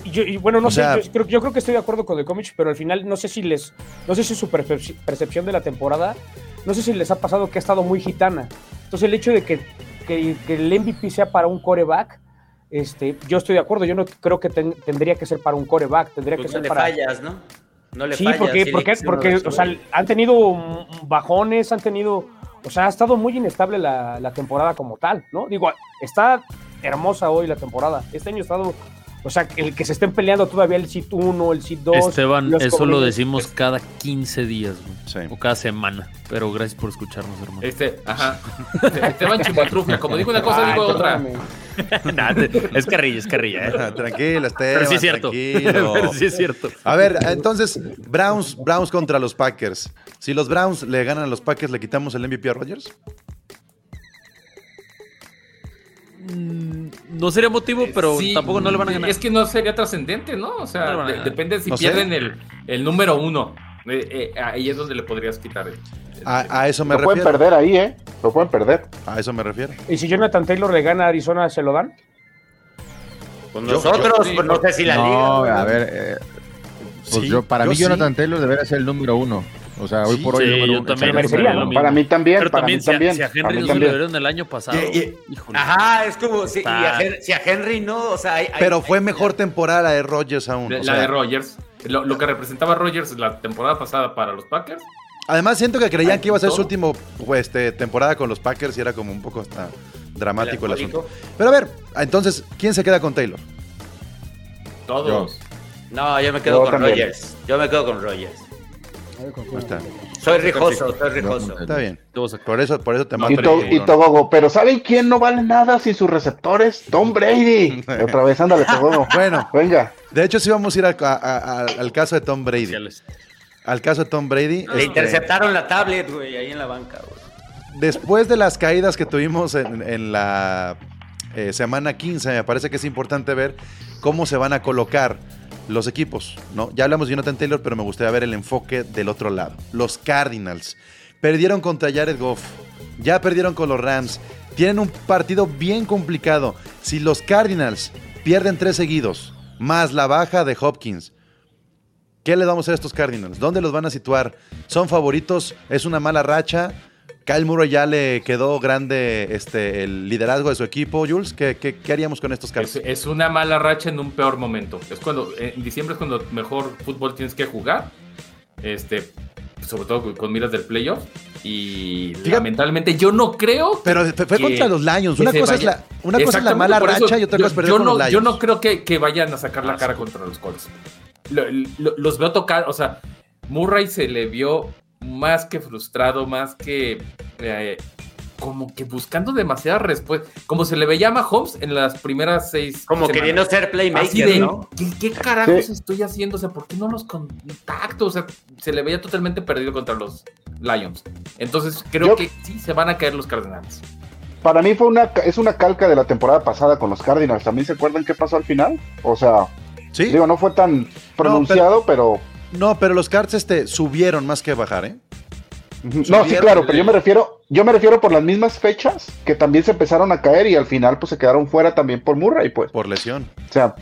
Yo- y bueno, no O sé, sea- yo, creo, yo creo que estoy de acuerdo con el cómic, pero al final no sé si les, no sé si su percep- percepción de la temporada, no sé si les ha pasado que ha estado muy gitana. Entonces el hecho de que, que- que el MVP sea para un coreback, este, yo estoy de acuerdo, yo no creo que ten- tendría que ser para un coreback, tendría Pues que no ser le para... fallas, ¿no? No le Sí, fallas. porque, sí, porque, porque o sea, han tenido bajones, han tenido, o sea, ha estado muy inestable la, la temporada como tal, ¿no? Digo, está hermosa hoy la temporada. Este año ha estado, o sea, el que se estén peleando todavía el SIT 1, el SIT 2. Esteban, eso lo decimos cada 15 días, güey. Sí. O cada semana. Pero gracias por escucharnos, hermano. Este, ajá. Esteban Chimatrufia, como digo una cosa, Ay, digo otra. Nah, es carrilla, es carrilla, ¿eh? Ah, Tranquilo, Esteban, Pero sí es cierto. Pero sí es cierto. A ver, entonces, Browns, Browns contra los Packers. Si los Browns le ganan a los Packers, ¿le quitamos el MVP a Rodgers? No sería motivo, pero Sí, tampoco no le van a ganar. Es que no sería trascendente, ¿no? O sea, de- depende si No pierden el, el número uno. Eh, eh, ahí es donde le podrías quitar el. A, a eso me Lo pueden perder ahí, ¿eh? Lo pueden perder. A eso me refiero. ¿Y si Jonathan Taylor le gana a Arizona, se lo dan? Con Yo- nosotros, yo- pues no sé si la no, liga. a ver, eh, pues Sí, yo, para yo mí sí. Jonathan Taylor debería ser el número uno. O sea, hoy Sí, por hoy sí, yo también merecería, lo. Para mí también, Pero para también mí si a, también. si a Henry no se le también. dieron el año pasado. Y- y- híjole. Ajá, es como si, a Hen- si a Henry no, o sea, hay- hay- Pero fue hay- mejor temporada la de Rodgers aún. La, o la sea, de Rogers. Lo, lo que representaba Rogers la temporada pasada para los Packers. Además, siento que creían Ay, que iba a ser su último pues, este, temporada con los Packers y era como un poco hasta dramático el asunto. Pero a ver, entonces, ¿quién se queda con Taylor? Todos. No, yo me quedo Yo con también. Rogers. Yo me quedo con Rogers. Ahí está, Soy rijoso, soy rijoso. está bien. Por eso, por eso te Y, mato. to- y Togogo, pero ¿saben quién no vale nada sin sus receptores? Tom Brady. Otra vez, ándale, Togogo. Bueno, Venga. de hecho sí vamos a ir al, a- a- al caso de Tom Brady. Al caso de Tom Brady. Le este, interceptaron la tablet, güey, ahí en la banca, güey. Después de las caídas que tuvimos en, en la eh, semana 15, me parece que es importante ver cómo se van a colocar los equipos. ¿no? Ya hablamos de Jonathan Taylor, pero me gustaría ver el enfoque del otro lado. Los Cardinals perdieron contra Jared Goff, ya perdieron con los Rams, tienen un partido bien complicado. Si los Cardinals pierden tres seguidos, más la baja de Hopkins, ¿Qué le vamos a hacer a estos Cardinals? ¿Dónde los van a situar? ¿Son favoritos? ¿Es una mala racha? Kyle Murray ya le quedó grande este, el liderazgo de su equipo, Jules. ¿Qué, qué- qué haríamos con estos Es, Cardinals? es una mala racha en un peor momento. Es cuando en diciembre es cuando mejor fútbol tienes que jugar. Este, sobre todo con, con miras del playoff. Y Fíjate- lamentablemente yo no creo. Pero fue, que- contra los Lions. Una, cosa es, la, una cosa es la mala eso racha y otra cosa es perder yo con no, los Lions. Yo no creo que, que vayan a sacar la cara contra los Colts. Lo- lo- los veo tocar, o sea, Murray se le vio más que frustrado, más que eh, como que buscando demasiadas respuestas, como se le veía a Mahomes en las primeras seis Como semanas. queriendo ser Así playmaker, de, ¿no? ¿qué, qué carajos Sí. estoy haciendo? O sea, ¿por qué no los contacto? O sea, se le veía totalmente perdido contra los Lions. Entonces, creo Yo- que sí se van a caer los Cardenales. Para mí fue una, es una calca de la temporada pasada con los Cardinals. ¿También se acuerdan qué pasó al final? O sea, ¿Sí? digo, no fue tan pronunciado, pero... No, pero los Cards este, subieron más que bajar, ¿eh? No, sí, claro, pero yo me refiero, yo me refiero por las mismas fechas que también se empezaron a caer y al final pues se quedaron fuera también por Murray, pues. Por lesión. O sea,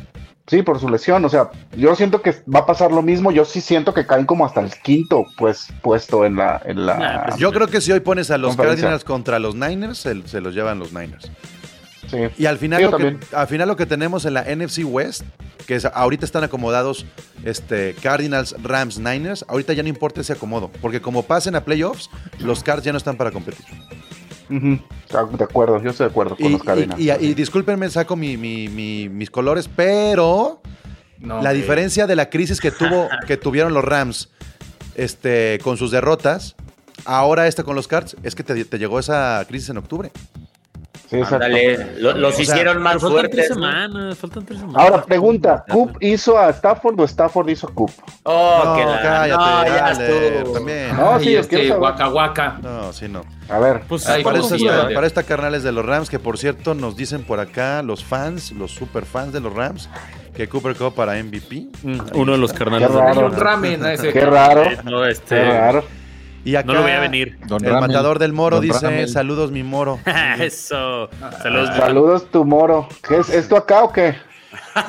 sí, por su lesión. O sea, yo siento que va a pasar lo mismo. Yo sí siento que caen como hasta el quinto, pues, puesto en la, en la. Nah, pues Yo creo que si hoy pones a los. Cardinals contra los Niners, se, se los llevan los Niners. Sí. Y al final, yo lo que, al final lo que tenemos en la NFC West, que es, ahorita están acomodados este, Cardinals, Rams, Niners, ahorita ya no importa ese acomodo, porque como pasen a playoffs, los Cards ya no están para competir. Ah, De acuerdo, yo estoy de acuerdo con Y, los Cardinals. y- y- y discúlpenme, saco mi- mi- mi- mis colores, pero No, la diferencia de la crisis que, tuvo, que tuvieron los Rams este, con sus derrotas, ahora esta con los Cards, es que te, te llegó esa crisis en octubre. Sí, exacto. Ándale, lo- los O sea, hicieron más tres fuertes. ¿no? semanas, faltan tres semanas. Ahora, pregunta: ¿Coop hizo a Stafford o Stafford hizo a Coop? Oh, no, que la- cállate, no, ya dale, también. No, Ay, sí, este. Waka Waka. No, sí, no. A ver, Pues, Ay, para, ¿cómo eso sí, está, vale? para esta carnales de los Rams, que por cierto nos dicen por acá los fans, los super fans de los Rams, que Cooper Cup para MVP. Mm, Uno de los carnales. Qué de- raro. Un ramen a ese. qué raro. No, este, Qué raro. Y acá no lo veía venir. Don el Ramel. matador del Moro Don dice, Ramel. saludos mi Moro. Eso. Saludos. Saludos, tu moro. ¿Qué es esto acá o qué?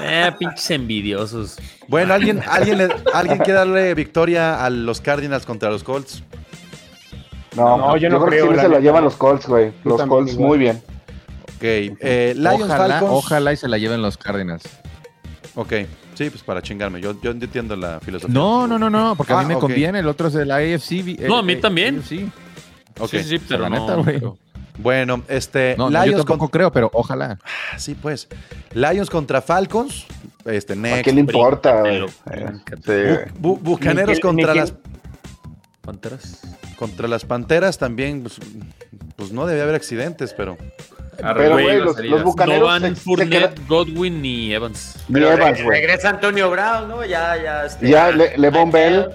Eh, pinches envidiosos. Bueno, ¿alguien, alguien, le- ¿alguien quiere darle victoria a los Cardinals contra los Colts? No, No, yo no creo, creo, que sí se la llevan los Colts, güey. Los Colts igual. muy bien. Ok, eh, Lions Ojalá, Falcons. ojalá y se la lleven los Cardinals. Ok, sí, pues para chingarme, yo, yo entiendo la filosofía. No, no, no, no, porque a Ah, mí me ok. conviene. El otro es de la AFC. No, eh, a mí eh, también. Sí, Ok, Sí, sí, pero la no. neta, güey. pero- bueno, este, No, no, yo Lions tampoco con- creo, pero ojalá. Ah, Sí, pues. Lions contra Falcons. Este, ¿A next. qué le importa, güey? Eh, sí. Bu- Bucaneros contra las Panteras. contra las Panteras también, pues, pues no debía haber accidentes, pero Pero, Güey, los, los bucaneros No van Fournette, Godwin ni Evans. Ni Evans, güey. regresa Antonio Brown, ¿no? Ya, ya. este, Ya, Le- Levon Bell.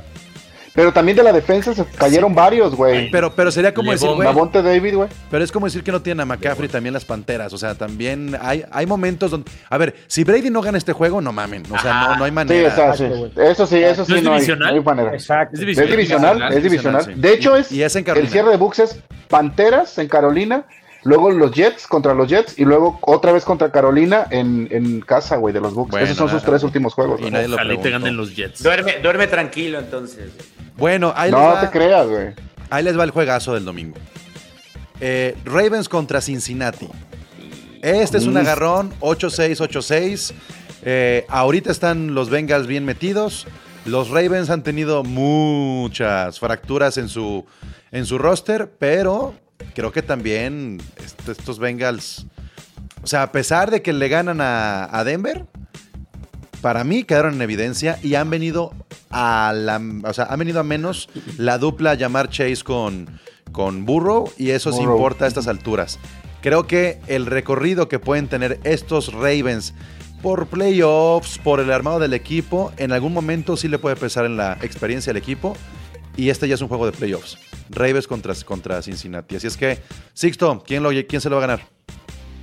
Pero también de la defensa se cayeron varios, güey. pero pero sería como decir, güey, David, güey. pero es como decir que no tienen a McCaffrey también las Panteras, o sea, también hay hay momentos donde a ver, si Brady no gana este juego, no mamen, o sea, no, no hay Sí, manera. está, sí. Eso sí, eso ¿No sí, es no hay, divisional? no hay manera. Exacto. Es Es divisional. divisional, divisional, es divisional. sí. De hecho, es Y es en el Carolina. cierre de Bucks es Panteras en Carolina, luego los Jets contra los Jets y luego otra vez contra Carolina en, en casa, güey, de los Bucks. Bueno, Esos son sus tres últimos juegos. Y nadie lo Ojalá y te ganen los Jets. Duerme, duerme tranquilo entonces. Bueno, ahí, No les va, te creas, güey. ahí les va el juegazo del domingo. Eh, Ravens contra Cincinnati. Este es un Uf. agarrón, 8-6, 8-6. Eh, ahorita están los Bengals bien metidos. Los Ravens han tenido muchas fracturas en su, en su roster, pero creo que también est- estos Bengals, o sea, a pesar de que le ganan a, a Denver, para mí quedaron en evidencia y han venido a la, o sea, han venido a menos la dupla llamar Chase con, con Burrow y eso sí Burrow. importa a estas alturas. Creo que el recorrido que pueden tener estos Ravens por playoffs, por el armado del equipo, en algún momento sí le puede pesar en la experiencia del equipo. Y este ya es un juego de playoffs. Ravens contra, contra Cincinnati. Así es que, Sixto, ¿quién, lo, ¿quién se lo va a ganar?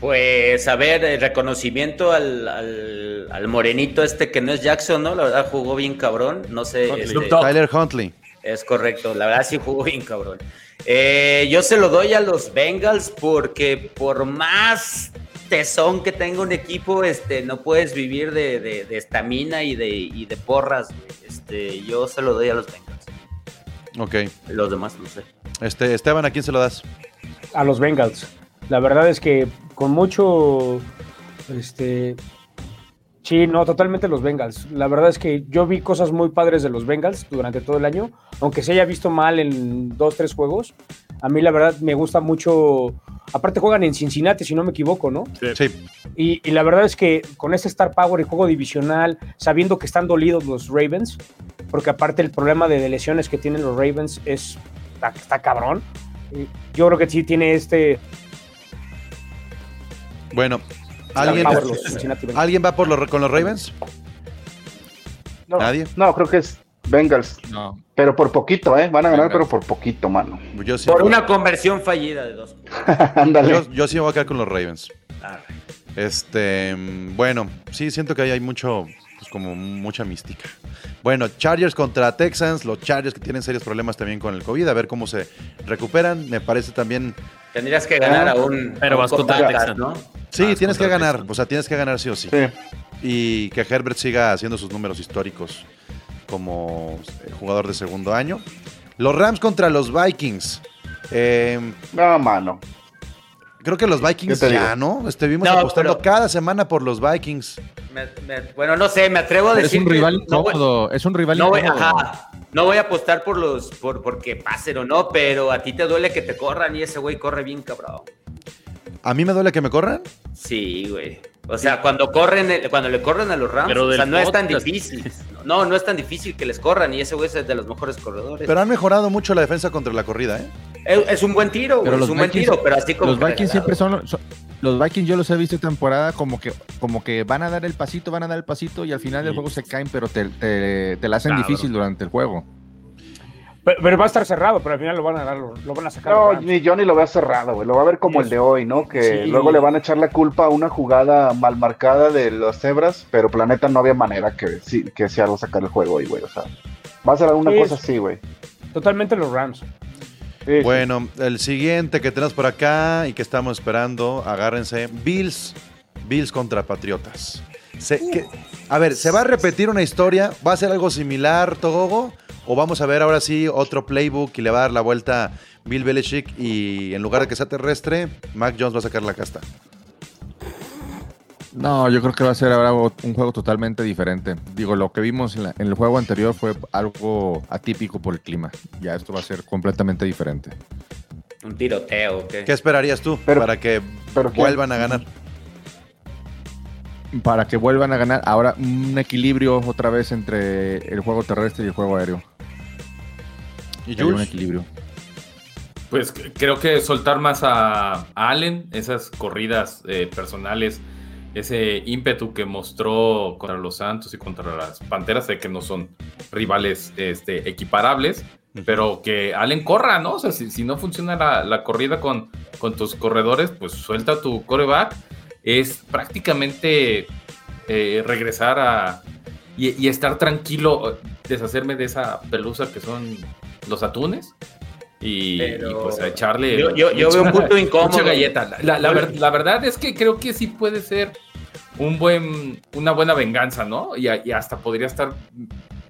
Pues a ver, el reconocimiento al, al- al morenito este que no es Jackson, ¿no? La verdad jugó bien cabrón. No sé. Huntley. este. Tyler Huntley. Es correcto, la verdad sí jugó bien cabrón. Eh, yo se lo doy a los Bengals porque por más tesón que tenga un equipo, este, no puedes vivir de de- de estamina y, de, y de porras. güey. Este, yo se lo doy a los Bengals. Ok. Los demás no sé. Este, Esteban, ¿a quién se lo das? a los Bengals. La verdad es que con mucho, este, sí, no, totalmente los Bengals. La verdad es que yo vi cosas muy padres de los Bengals durante todo el año, aunque se haya visto mal en dos, tres juegos. A mí la verdad me gusta mucho. Aparte juegan en Cincinnati, si no me equivoco, ¿no? Sí. Y, y la verdad es que con este Star Power y juego divisional, sabiendo que están dolidos los Ravens, porque aparte el problema de lesiones que tienen los Ravens es está, está cabrón. Yo creo que sí tiene este Bueno, ¿alguien. ¿alguien va por los, con los Ravens? No, ¿Nadie? No, creo que es Bengals. No. Pero por poquito, ¿eh? Van a ganar, Bengals. pero por poquito, mano. Yo sí, Por voy- una conversión fallida de dos. Ándale. yo, yo sí me voy a quedar con los Ravens. Arre. Este, mm, bueno, sí, siento que ahí hay mucho, pues como mucha mística. Bueno, Chargers contra Texans, los Chargers que tienen serios problemas también con el COVID, a ver cómo se recuperan. Me parece también, Tendrías que ganar a un. pero a un vas contra Texans. ¿no? sí, tienes que ganar, Texans. o sea, tienes que ganar sí o sí. Sí. Y que Herbert siga haciendo sus números históricos como eh, jugador de segundo año. Los Rams contra los Vikings. Eh, No, mano. Creo que los Vikings ¿Qué te ya, digo? ¿no? Estuvimos No, apostando pero- cada semana por los Vikings. Me- me- bueno, no sé, me atrevo a Es decir. un que rival no voy- incómodo. Es un rival No voy, incómodo. ajá, no voy a apostar por los por porque pasen o no, pero a ti te duele que te corran y ese güey corre bien cabrón. ¿A mí me duele que me corran? Sí, güey. O sea, cuando corren, el- cuando le corren a los Rams, Pero o sea, no es tan difícil. No, no es tan difícil que les corran y ese güey es de los mejores corredores. Pero han mejorado mucho la defensa contra la corrida, ¿eh? es, es un buen tiro, güey, Pero es un buen tiro, pero así como Los Vikings siempre son, son- Los Vikings yo los he visto temporada como que, como que van a dar el pasito, van a dar el pasito y al final del Sí. juego se caen, pero te, te- te la hacen difícil durante el juego. Pero, pero va a estar cerrado, pero al final lo van a dar, lo, lo van a sacar. No, los Rams. ni Johnny lo vea cerrado, güey. Lo va a ver como el de hoy, ¿no? Que Sí. luego le van a echar la culpa a una jugada mal marcada de las cebras, pero planeta no había manera que, sí, que Seattle sacar el juego hoy, güey. O sea, va a ser una Sí. cosa así, güey. Totalmente los Rams. Sí, sí. Bueno, el siguiente que tenemos por acá y que estamos esperando, agárrense, Bills, Bills contra Patriotas. Se- que- a ver, ¿se va a repetir una historia? ¿Va a ser algo similar, Togogo? ¿O vamos a ver ahora sí otro playbook y le va a dar la vuelta Bill Belichick y en lugar de que sea terrestre, Mac Jones va a sacar la casta? No, yo creo que va a ser ahora un juego totalmente diferente. Digo, lo que vimos en, la- en el juego anterior fue algo atípico por el clima. Ya esto va a ser completamente diferente. Un tiroteo, ¿qué? ¿Qué esperarías tú Pero- para que vuelvan a ganar? Para que vuelvan a ganar ahora un equilibrio otra vez entre el juego terrestre y el juego aéreo. ¿Y un Jules? equilibrio. Pues creo que soltar más a, a Allen, esas corridas eh, personales, ese ímpetu que mostró contra los Santos y contra las Panteras, sé que no son rivales este, equiparables, pero que Allen corra, ¿no? O sea, si, si no funciona la, la corrida con, con tus corredores, pues suelta tu coreback. Es prácticamente eh, regresar a... Y, y estar tranquilo, deshacerme de esa pelusa que son los atunes Y, Pero- y, pues a echarle. Yo- yo- yo veo un punto incómodo. Mucha galleta. La, la ver- la verdad es que creo que sí puede ser un buen, una buena venganza, ¿no? Y hasta podría estar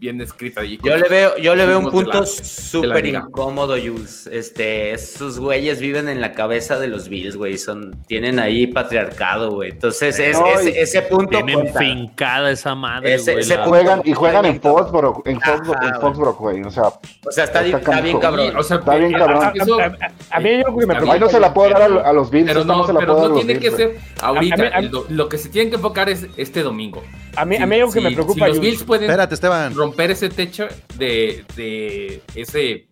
bien escrita. Y Yo le veo, yo le veo un punto súper incómodo, Jules. Este, esos güeyes viven en la cabeza de los Bills, güey. Son, tienen ahí patriarcado, güey. Entonces, es- No, ese, punto Tienen cuenta. fincada esa madre, Ese- güey. la- Juegan, y juegan en. Foxborough, en Foxborough, Ajá, en güey. Foxborough, güey. O sea, O sea, está, Está está bien cabrón. o sea, Está bien cabrón. A, a- a- a mí hay algo que me preocupa. ahí no se la puedo dar a, a los Bills. pero no, se la pero puedo dar a no los tiene que ser ahorita. Lo, que se tienen que enfocar es este domingo. A mí, a mí algo que me preocupa. Si los Jules. Bills pueden Espérate, Esteban. Romper ese techo de, de ese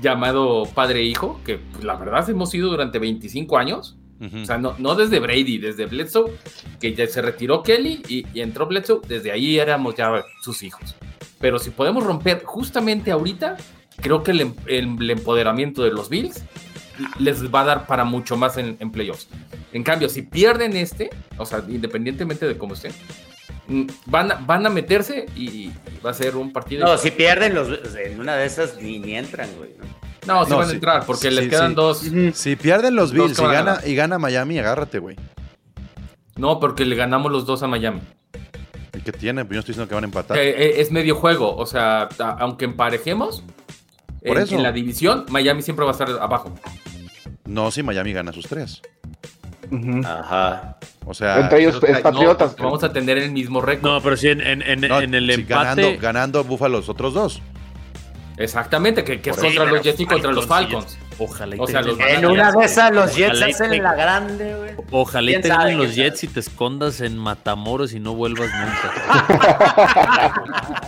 llamado padre-hijo, que pues, la verdad hemos sido durante 25 años. Ujú. O sea, no, no desde Brady, desde Bledsoe, que ya se retiró Kelly y, y entró Bledsoe, desde ahí éramos ya sus hijos. Pero si podemos romper justamente ahorita, creo que el, em- el empoderamiento de los Bills les va a dar para mucho más en, en playoffs. En cambio, si pierden este, o sea, independientemente de cómo estén, van a, van a meterse y va a ser un partido. No, si pierden los en una de esas ni, ni entran, güey. ¿no? No, sí No, van a entrar porque Sí, les sí. quedan dos. Si pierden los Bills y gana, y gana Miami, agárrate, güey. No, porque le ganamos los dos a Miami. ¿Y qué tiene? Pues yo no estoy diciendo que van a empatar. Eh, eh, es medio juego, o sea, a- aunque emparejemos, Por en, eso. en la división, Miami siempre va a estar abajo. No, si Miami gana sus tres. Ajá. O sea, Entre ellos es Patriotas. no, pues, vamos a tener el mismo récord. No, pero sí, en, en- en- no, en el empate. ganando, ganando Buffalo los otros dos. Exactamente, que, que es contra los Jets y contra los Falcons, Falcons. Ojalá y O sea, los En una de esas los Jets hacen te- la grande, güey. Ojalá y ¿Quién te sabe, ganen los Jets sabe? y te escondas en Matamoros y no vuelvas nunca.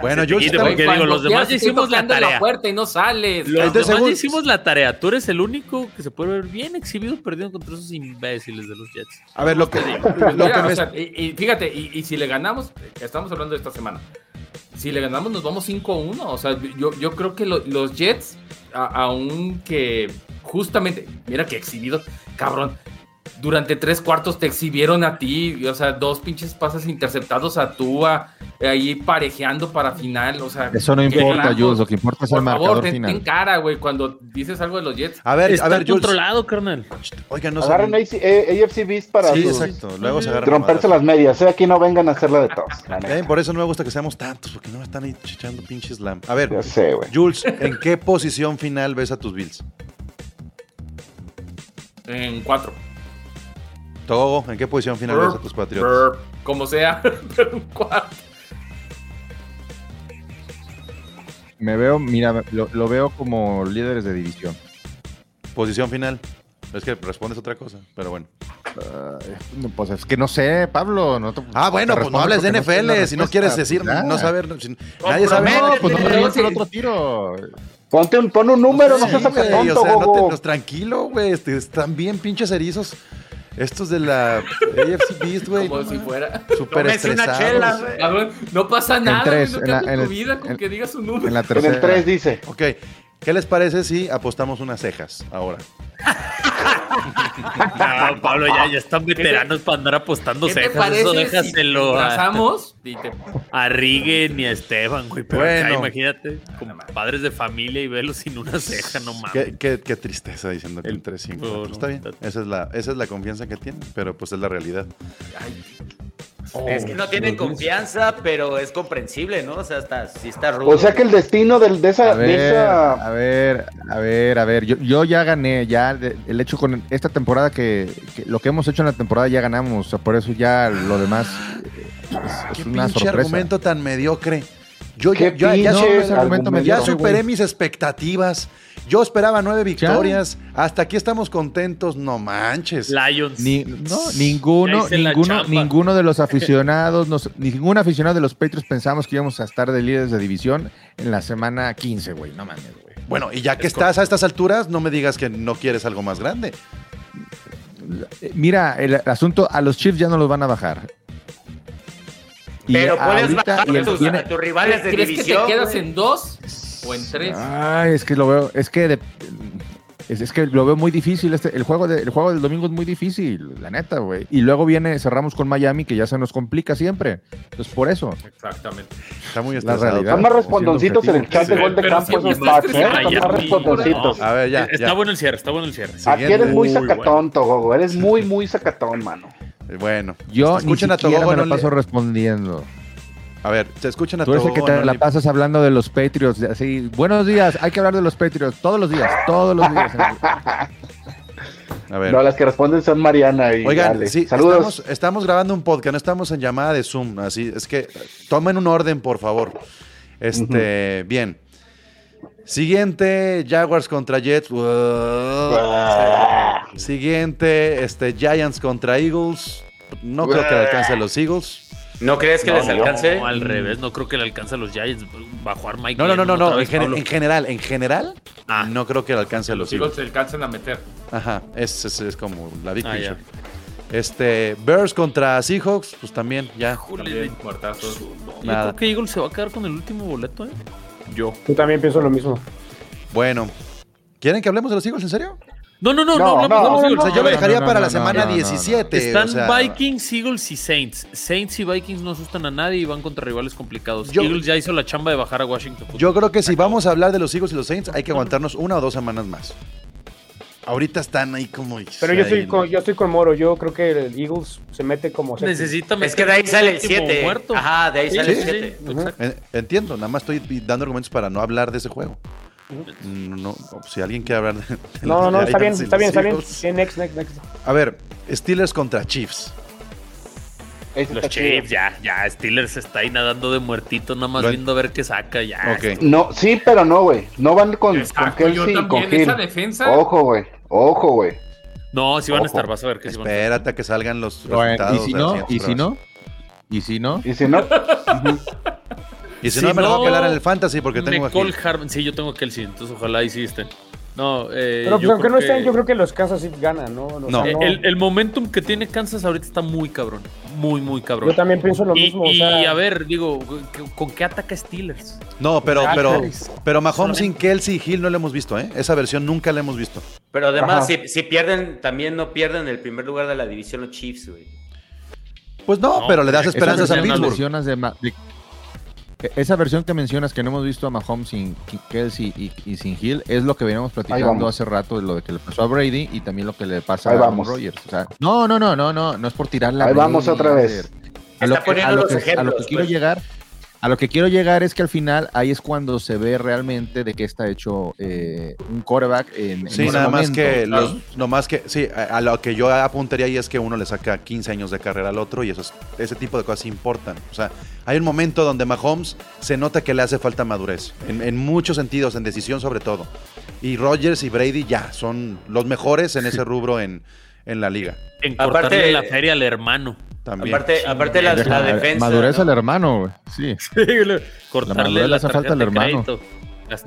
Bueno, yo sí porque digo, los demás hicimos la tarea. puerta y no sales. Los demás hicimos la tarea. Tú eres el único que se puede ver bien exhibido perdiendo contra esos imbéciles de los Jets. A ver, lo que, lo mira, que o me... sea, y, y fíjate, y, y si le ganamos, estamos hablando de esta semana. Si le ganamos, nos vamos 5-1. O sea, yo, yo creo que lo- los Jets, aunque justamente, mira que exhibido, cabrón. Durante tres cuartos te exhibieron a ti, o sea, dos pinches pases interceptados a Tua, ahí parejeando para final, o sea. Eso no importa. Jules. Lo que importa es el Por favor, marcador ten, ten final. cara, güey, cuando dices algo de los Jets. A ver, Está a ver, Jules. controlado, carnal. Oigan, no Agarren sé. AC, eh, AFC Beast para Sí, sus- exacto. Luego se agarran. romperse las medias. Eh, aquí no vengan a hacerla de todos. Por eso no me gusta que seamos tantos, porque no están ahí chichando pinches lam. A ver, Ya sé, güey. Jules, ¿en qué posición final ves a tus Bills? En cuatro. Togo, ¿en qué posición final ves a tus Patriotas? Como sea, pero en cuatro. Me veo, mira, lo, lo veo como líderes de división. Posición final. Es que respondes otra cosa, pero bueno. Ay, pues es que no sé, Pablo. No te- Ah, bueno, pues no hables de porque no sé NFL, si no quieres decir, ya. no saber, si- nadie sabe. No, pues no me el otro tiro. Ponte un, pon un número, no seas tonto, o sea, no te- tranquilo, güey, este, están bien pinches erizos. Estos de la AFC Beast, güey. Como no si fuera. Súper Tómese una estresados. chela, güey. Cabrón, no pasa nada, tres, güey, no en la- en tu el- vida con en- que digas un número. En la En tercera. el 3 dice. Ok, ¿qué les parece si apostamos unas cejas ahora? No, Pablo, ya, ya están veteranos para andar apostando ¿Qué te cejas. parece Eso si déjaselo a, trazamos y te- a Riggen y a Esteban, güey. Pero Bueno. acá, imagínate, como padres de familia y verlos sin una ceja, no mames. Qué, qué- qué tristeza diciendo que El- 3 5 no, no, Está bien, esa es, la, esa es la confianza que tienen, pero pues es la realidad. Es que no tienen confianza, pero es comprensible, ¿no? O sea, está, sí está rudo. O sea que el destino del- de, esa, A de ver, esa- a ver, a ver, a ver. Yo, yo ya gané, ya de- el hecho con esta temporada que, que lo que hemos hecho en la temporada ya ganamos, o sea, por eso ya lo demás eh, es, es Qué una pinche sorpresa. argumento tan mediocre. Yo ya, ya, ya, pinche no, ese argumento me ya dio, superé mis expectativas. Yo esperaba nueve victorias. Hasta aquí estamos contentos. No manches. Lions. Ni, no, ninguno, ninguno, ninguno de los aficionados, nos- ningún aficionado de los Patriots pensamos que íbamos a estar de líderes de división en la semana 15, güey. No mames, güey. Bueno, y ya que estás a estas alturas, no me digas que no quieres algo más grande. Mira, el asunto, a los Chiefs ya no los van a bajar. Y Pero puedes ahorita- bajar y a el- tus, tiene- a tus rivales de ¿Crees que te quedas güey. en dos o en tres? Ay, es que lo veo, es que de- Es, es que lo veo muy difícil. Este, el, juego de- el juego del domingo es muy difícil, la neta, güey. Y luego viene, cerramos con Miami, que ya se nos complica siempre. Entonces, por eso. Exactamente. Está muy La estresado. realidad. Están más respondoncitos en el chat de Sí, gol de campo esos packs, ¿eh? Están más respondoncitos. A ver, ya, Está ya. bueno el cierre, está bueno el cierre. Aquí eres muy Muy sacatón, Togogo. Eres muy, muy sacatón, mano. Bueno, Yo ni escuchen a siquiera Togogo, me no la le- paso respondiendo. A ver, se escuchan a Tú eres el que te no la le- pasas hablando de los Patriots. Así, buenos días, hay que hablar de los Patriots todos los días, todos los días. A ver. No, las que responden son Mariana y Oigan, Ale. sí, Saludos. Estamos, estamos grabando un podcast, no estamos en llamada de Zoom, así es que tomen un orden, por favor. Este, bien. Siguiente, Jaguars contra Jets. Siguiente, este, Giants contra Eagles. No creo que le alcance a los Eagles. ¿No crees que les alcance? No, al revés, no creo que le alcance a los Giants. Va a jugar Mike. No, no, no, no, no. En, gen- general, en general, Ah. no creo que le alcance a los Los Eagles Eagles. se alcanzan a meter. Ajá, ese es, es como la big Ah, picture. Este, Bears contra Seahawks, pues también, ya. Híjole, También. Yo creo que Eagles se va a quedar con el último boleto, ¿eh? Yo. Yo también pienso lo mismo. Bueno, ¿quieren que hablemos de los Eagles en serio? No, no, no, No, no, hablamos no, de los no, Eagles. O sea, yo no, lo dejaría no, para no, la semana no, no, no. 17. Están o sea, Vikings, Eagles y Saints. Saints y Vikings no asustan a nadie y van contra rivales complicados. Yo- Eagles ya hizo la chamba de bajar a Washington. Yo creo que si vamos a hablar de los Eagles y los Saints, hay que aguantarnos una o dos semanas más. Ahorita están ahí como. Pero yo ahí, estoy, con, yo estoy con Moro. Yo creo que el Eagles se mete como. Necesita Es que de ahí sale el séptimo 7. muerto. Ajá, de ahí Sí, sale el sí, 7. sí, exacto. Eh, Entiendo, nada más estoy dando argumentos para no hablar de ese juego. No, si alguien quiere hablar de. de No, no, no, está bien, está bien, está bien. Eagles. Sí, next, next, next. A ver, Steelers contra Chiefs. Ese Los. Chiefs, ya, ya. Steelers está ahí nadando de muertito, nada más Lo- viendo a ver qué saca, ya. No, sí, pero no, güey. No van con, con Exacto, Kelsey con. Esa Hill. defensa. Ojo, güey. Ojo, güey. No, si van a estar, vas a ver que sí van a estar. Espérate a que salgan los resultados. y si no, y si no, y si no, Y si no, Y si, Si no, me la voy a no, pelar en el fantasy porque tengo aquí. Nicole Harman, sí, yo tengo a Kelsey, entonces ojalá sí estén. No, eh, Pero pues, yo aunque creo no estén, que- yo creo que los Kansas City ganan, ¿no? O No. sea, Eh, El, el momentum que tiene Kansas ahorita está muy cabrón. Muy, muy cabrón. Yo también pienso lo y, mismo. y, o sea, a ver, digo, ¿con qué ataca Steelers? No, pero, pero, pero Mahomes sin. Kelsey y Hill no lo hemos visto, ¿eh? Esa versión nunca la hemos visto. Pero además, si, si pierden, también no pierden el primer lugar de la división los Chiefs, güey. Pues no, No, pero le das esperanzas a Pittsburgh. de de- esa versión que mencionas que no hemos visto a Mahomes sin Kelsey y, y sin Hill es lo que veníamos platicando hace rato de lo de que le pasó a Brady y también lo que le pasa Ahí a vamos. O sea, no, no, no, no, no, no es por tirarla. Ahí vamos otra vez. A Está lo, que, poniendo a lo los que- a ejemplos, lo que quiero pues. llegar, a lo que quiero llegar es que al final ahí es cuando se ve realmente de qué está hecho eh, un quarterback en, Sí, nada más que claro. los, no más que sí, a, a lo que yo apuntaría ahí es que uno le saca 15 años de carrera al otro y eso es- ese tipo de cosas importan. O sea, hay un momento donde Mahomes se nota que le hace falta madurez, en, en muchos sentidos, en decisión sobre todo. Y Rodgers y Brady ya son los mejores en ese rubro en, en la liga. En Aparte- cortarle la feria al hermano. También. Aparte, aparte la, la defensa. Madurez ¿no? al hermano, güey. Sí. cortarle la, hace falta al hermano.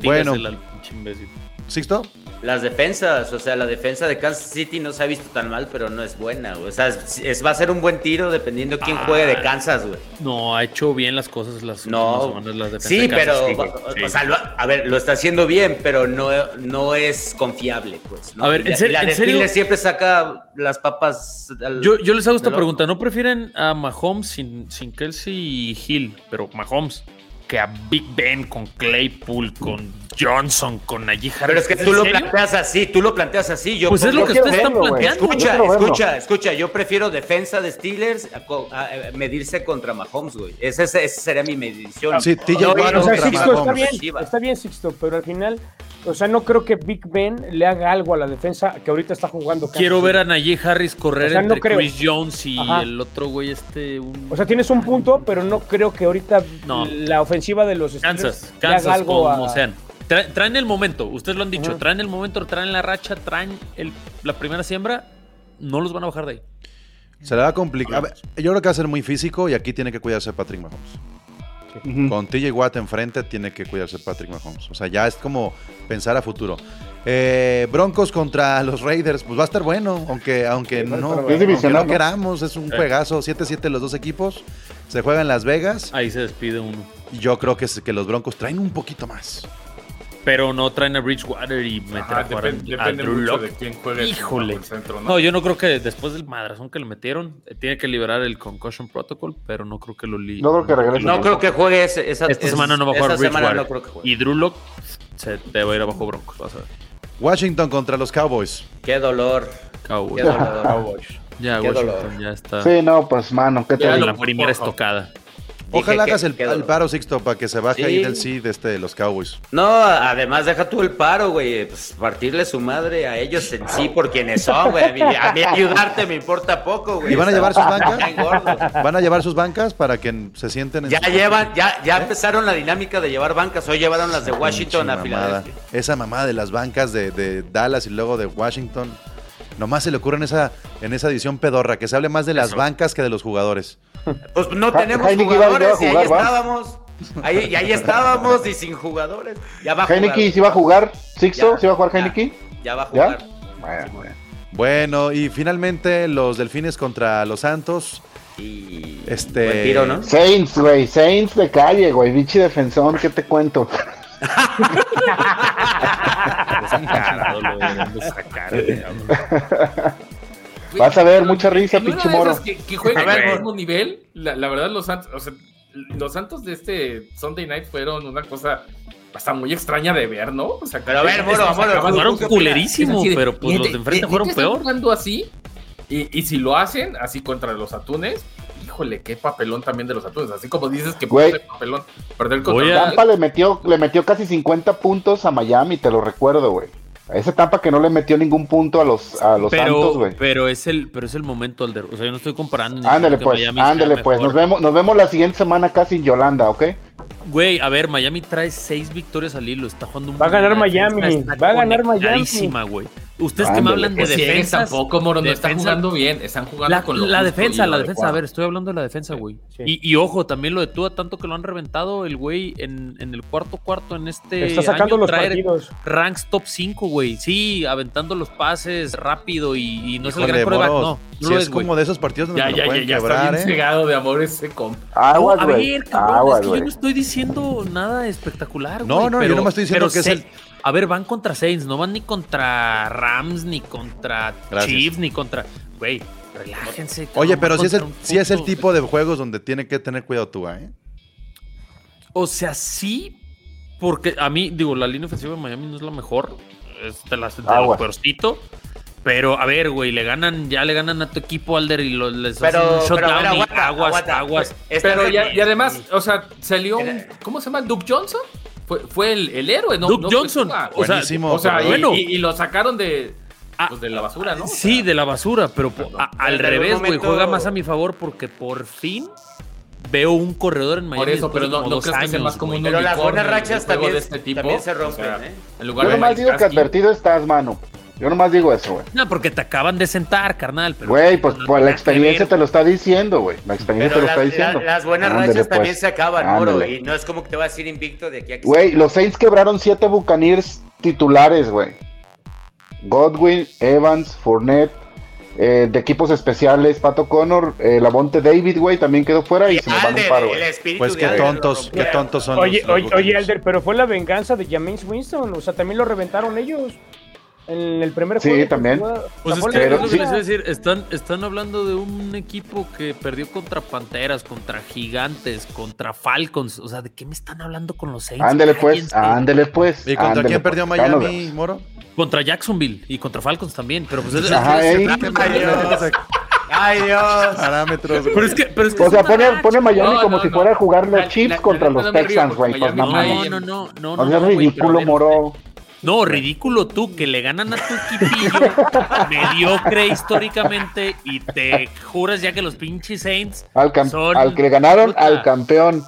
Bueno. al pinche imbécil. ¿Sixto? Las defensas, o sea, la defensa de Kansas City no se ha visto tan mal, pero no es buena, güey. O sea, es, es- va a ser un buen tiro dependiendo quién juegue de Kansas, güey. No, ha hecho bien las cosas las No, semanas las defensas sí, de Kansas pero, City. o- Sí. o sea, lo- a ver, lo está haciendo bien, pero no, no es confiable, pues. ¿no? A ver, ¿en y la en serio? Siempre saca las papas. al- Yo, yo les hago esta pregunta. ¿no prefieren a Mahomes sin, sin Kelsey y Hill, pero Mahomes, que a Big Ben con Claypool, con Johnson, con Najee Harris? Pero es que ¿En tú lo serio? planteas así, tú lo planteas así. Yo Pues es lo que ustedes están planteando. Escucha, escucha, escucha. Yo prefiero defensa de Steelers a, medirse contra Mahomes, güey. Esa, esa- esa sería mi medición. Sí, No, no, o sea, Sixto está bien, está bien Sixto, pero al final, o sea, no creo que Big Ben le haga algo a la defensa que ahorita está jugando. Kansas Quiero ver a Najee Harris correr O sea, no entre creo. Chris Jones y Ajá. el otro güey este... Un... O sea, tienes un punto, pero no creo que ahorita No. la ofensiva de los Steelers Kansas, le haga Kansas, algo como a... sean. Tra- traen el momento, ustedes lo han dicho, traen el momento, traen la racha, traen el- la primera siembra, no los van a bajar de ahí. Se le va a complicar. A ver, Yo creo que va a ser muy físico y aquí tiene que cuidarse Patrick Mahomes. Con TJ Watt enfrente tiene que cuidarse Patrick Mahomes. O sea, ya es como pensar a futuro. Eh, Broncos contra los Raiders, pues va a estar bueno, aunque, aunque, Sí, no, aunque bueno. no ¿no? queramos, es un juegazo, 7-7 los dos equipos. Se juega en Las Vegas Ahí se despide uno. y yo creo que, es- que los Broncos traen un poquito más. Pero no traen a Bridgewater y meter Ajá, a jugar depende, a depende Drew mucho Lock. de quién juegue Híjole. el centro, ¿no? No, yo no creo que después del madrazón que le metieron, eh, tiene que liberar el Concussion Protocol, pero no creo que lo li No creo que regrese. No creo que juegue ese- esa, Esta es- semana no va a jugar Bridgewater. no creo que juegue. Y Drew Lock se te va a ir abajo Broncos, vas a ver. Washington contra los Cowboys. Qué dolor. Cowboys. Qué dolor. Ya, Qué Washington dolor. ya está Sí, no, pues mano, ¿qué te Ya en digo? la primera estocada. Ojalá hagas el, paro, Sixto, para que se baje ahí Sí. del seed este, de los Cowboys. No, además deja tú el paro, güey. Pues partirle su madre a ellos en sí por quienes son, güey. A mí, a ayudarte me importa poco, güey. ¿Y van a llevar sus bancas? ¿Van a llevar sus bancas para que se sienten en Ya llevan, ya, ya empezaron la dinámica de llevar bancas. Hoy llevaron las de Washington a Pinche mamada. Filadelfia. Esa mamada de las bancas de, de Dallas y luego de Washington. Nomás se le ocurre en esa, en esa división pedorra, que se hable más de las bancas que de los jugadores. Pues no tenemos Heineken iba- iba a jugadores y ahí estábamos. Ahí, y ahí estábamos y sin jugadores. Ya va a jugar. Heineken, ¿sí va a jugar? ¿Sixto? ¿Sí va a jugar ya. Heineken? Ya va a ¿Ya? jugar. Bueno, bueno. Bueno, y finalmente los Delfines contra los Santos. Y Este- buen tiro, ¿no? Saints, güey, Saints de calle, güey, bichi defensor, ¿qué te cuento? Cabrón. Vas a ver, mucha risa, pinche moro. Que, ver, al mismo nivel, la, la verdad, los Santos, o sea, los Santos de este Sunday night fueron una cosa hasta muy extraña de ver, ¿no? O sea, Pero a ver, Moro, es- Moro, Jugaron culerísimo, de- pero pues de- los de enfrente de- fueron peor. jugando así, y, y si lo hacen así contra los atunes, híjole, qué papelón también de los atunes. Así como dices que ser papelón perder los a- Tampa le metió, le metió casi 50 puntos a Miami, te lo recuerdo, güey. A ese Tampa que no le metió ningún punto a los, a los Santos, Pero, güey. pero es el, pero es el momento, Alder. O sea, yo no estoy comparando. ni Ándale pues, Miami ándale pues. mejor. Nos vemos, nos vemos la siguiente semana casi en Yolanda, ¿ok? Güey, a ver, Miami trae seis victorias al hilo. Está jugando un Va a ganar Miami, va a ganar Miami. güey. Ustedes que me hablan de Pues sí, defensa. tampoco, Moro, no están jugando bien, están jugando La, con lo la defensa, la defensa. A ver, estoy hablando de la defensa, güey. Sí. Y, y ojo, también lo de Tua, tanto que lo han reventado el güey en, en el cuarto cuarto en este Está sacando año, los traer partidos. ranks top 5, güey. Sí, aventando los pases rápido y, y no es el gran coreback, Moros, no. si No lo es como de esos partidos donde Ya, ya, ya, ya está quebrar, bien ¿eh? cegado de amor ese comp. Aguas, a ver, cabrón, Aguas, es que yo no estoy diciendo nada espectacular, No, güey, no, yo pero- nomás estoy diciendo que es el- A ver, van contra Saints, no van ni contra Rams, ni contra Gracias. Chiefs, ni contra... Güey, relájense. cabrón, Oye, pero si es, el, contra un si es el puto- tipo de juegos donde tiene que tener cuidado tú, ¿eh? O sea, sí, porque a mí, digo, la línea ofensiva de Miami no es la mejor, es de, las, de lo peorcito. Pero, a ver, güey, le ganan, ya le ganan a tu equipo, Alder, y lo, les Pero, hacen un pero shutdown y aguas, aguanta. aguas. Pero ya, bien. y además, o sea, salió un, Era- ¿cómo se llama? Duke Johnson. Fue, fue el, el héroe, ¿no? Duke no fue Johnson, o sea. O sea, y, bueno. y- y lo sacaron de, Ah, pues, de la basura, ¿no? O Sí, sea, de la basura, pero a- al revés, güey, momento- juega más a mi favor porque por fin veo un corredor en Miami. Por eso, pero no, no crees que sea más un Pero las buenas en rachas también- de este tipo. también se o rompen, sea, ¿eh? En lugar Yo de nomás Mike digo que advertido estás, mano. Yo nomás digo eso, güey. No, porque te acaban de sentar, carnal. pero- Güey, pues, no pues la experiencia te lo está diciendo, güey. La experiencia Pero te lo las, está diciendo. la- las buenas Ándale, rachas pues. también se acaban, Moro. Ándale. Y no es como que te vas a ir invicto de aquí a que Güey, los Saints quebraron siete Buccaneers titulares, güey. Godwin, Evans, Fournette, eh, de equipos especiales, Pato Connor, eh, Lavonte David, güey, también quedó fuera y Y se nos van un paro, Pues qué tontos, qué tontos son Oye, los, los oye, oye, Buccaneers. Alder, pero fue la venganza de James Winston. O sea, también lo reventaron ellos en el primer Sí, juego. también. O sea, Pues es que la Pero es lo que sí. les iba a decir, están, están hablando de un equipo que perdió contra Panteras, contra Gigantes, contra Falcons. O sea, ¿de qué me están hablando con los Saints? Ándele pues, ándele pues. ¿Y contra ándele, quién pues. perdió nos Miami. Moro? Contra Jacksonville y contra Falcons también. Pero pues es, Ajá. Ay, Dios. Ay, Dios. Parámetros. güey. Pero es que, pero es que O sea, pone, pone Miami No, como no, si no. fuera a jugar La- los Chiefs la- contra la los Texans, güey. Pues no. No, no, no, no, No no, seas no, güey, ridículo, pero a ver, moro. No, ridículo tú, que le ganan a tu equipillo mediocre históricamente y te juras ya que los pinches Saints Al, son- al que le ganaron puta. al campeón.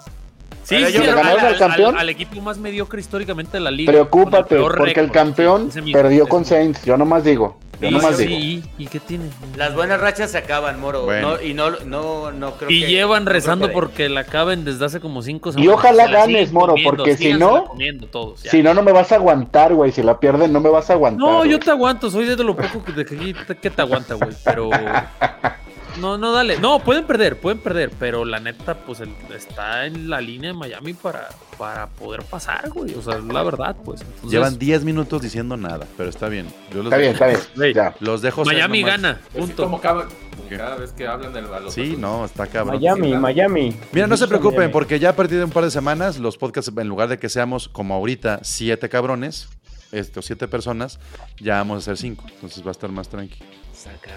Sí, sí, yo- al, ¿le ganaron al campeón? al equipo más mediocre históricamente de la liga. Preocúpate, el porque el campeón perdió con. Saints. Yo nomás digo. Yo Sí, nomás sí, digo. ¿y, ¿y qué tiene? Las buenas rachas se acaban, Moro. Bueno. No, y no, no, no creo Y que- llevan rezando que- porque la acaben desde hace como cinco Y semanas. ojalá Se la ganes, Moro, comiendo, porque si no- todos. Si no, no me vas a aguantar, güey. Si la pierden, no me vas a aguantar. No, güey. yo te aguanto, soy de lo poco que, de que, que te aguanta, güey. Pero No, no, dale. No, pueden perder, pueden perder, pero la neta, pues el- está en la línea de Miami para, para poder pasar, güey. O sea, es la verdad, pues. Entonces, Llevan 10 minutos diciendo nada, pero está bien. Yo los, Está bien, está bien. Ya. los dejo Miami gana, punto. como cada, cada vez que hablan del balón. Sí, no, está cabrón. Miami. Miami. Mira, no se preocupen, Miami. porque ya a partir de un par de semanas, los podcasts, en lugar de que seamos como ahorita siete cabrones, este, o siete personas, ya vamos a ser cinco. Entonces va a estar más tranqui.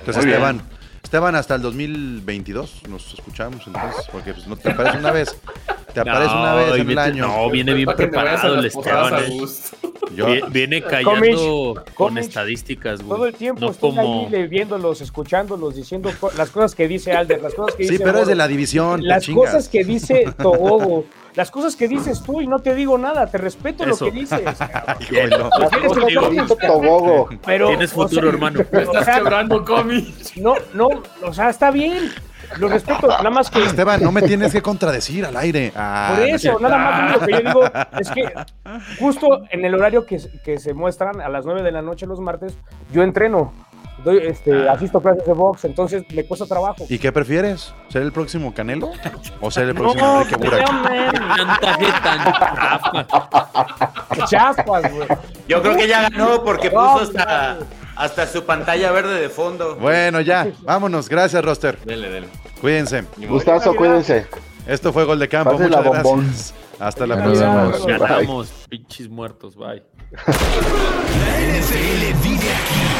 Entonces. Esteban, Esteban, hasta el 2022 nos escuchamos, entonces, porque pues, no te aparece una vez. Te aparece una vez en el viene- año. No, viene bien preparado el Esteban. eh. Viene Comish, callando con Comish, estadísticas, güey. Todo el tiempo No estoy como... ahí le- viéndolos, escuchándolos, diciendo co- las cosas que dice Alder, las cosas que sí, dice pero es de la división. las chingas. cosas que dice Togogo, las cosas que dices tú y no te digo nada, te respeto Eso. lo que dices. Tienes futuro. pero, Tienes o futuro, sea, hermano. Me estás quebrando, Comi. No, no, o sea, está bien. Lo respeto, nada más que Esteban, no me tienes que contradecir al aire. Ah, por eso, nada más lo que yo digo es que justo en el horario que, se- que se muestran a las 9 de la noche los martes, yo entreno. Doy, este, asisto clases de box, entonces me cuesta trabajo. ¿Y qué prefieres? ¿Ser el próximo Canelo? ¿O ser el próximo No, Enrique Burak? Chaspas, güey. Yo creo que ya ganó porque No, puso hasta, hasta su pantalla verde de fondo. Bueno, ya, vámonos. Gracias, Roster. Dele, dele. Cuídense. Gustazo, cuídense. Esto fue Gol de Campo. Pásenla, Muchas bombón. gracias. Hasta la Nos próxima. Ganamos, pinches muertos, bye. La NFL vive aquí.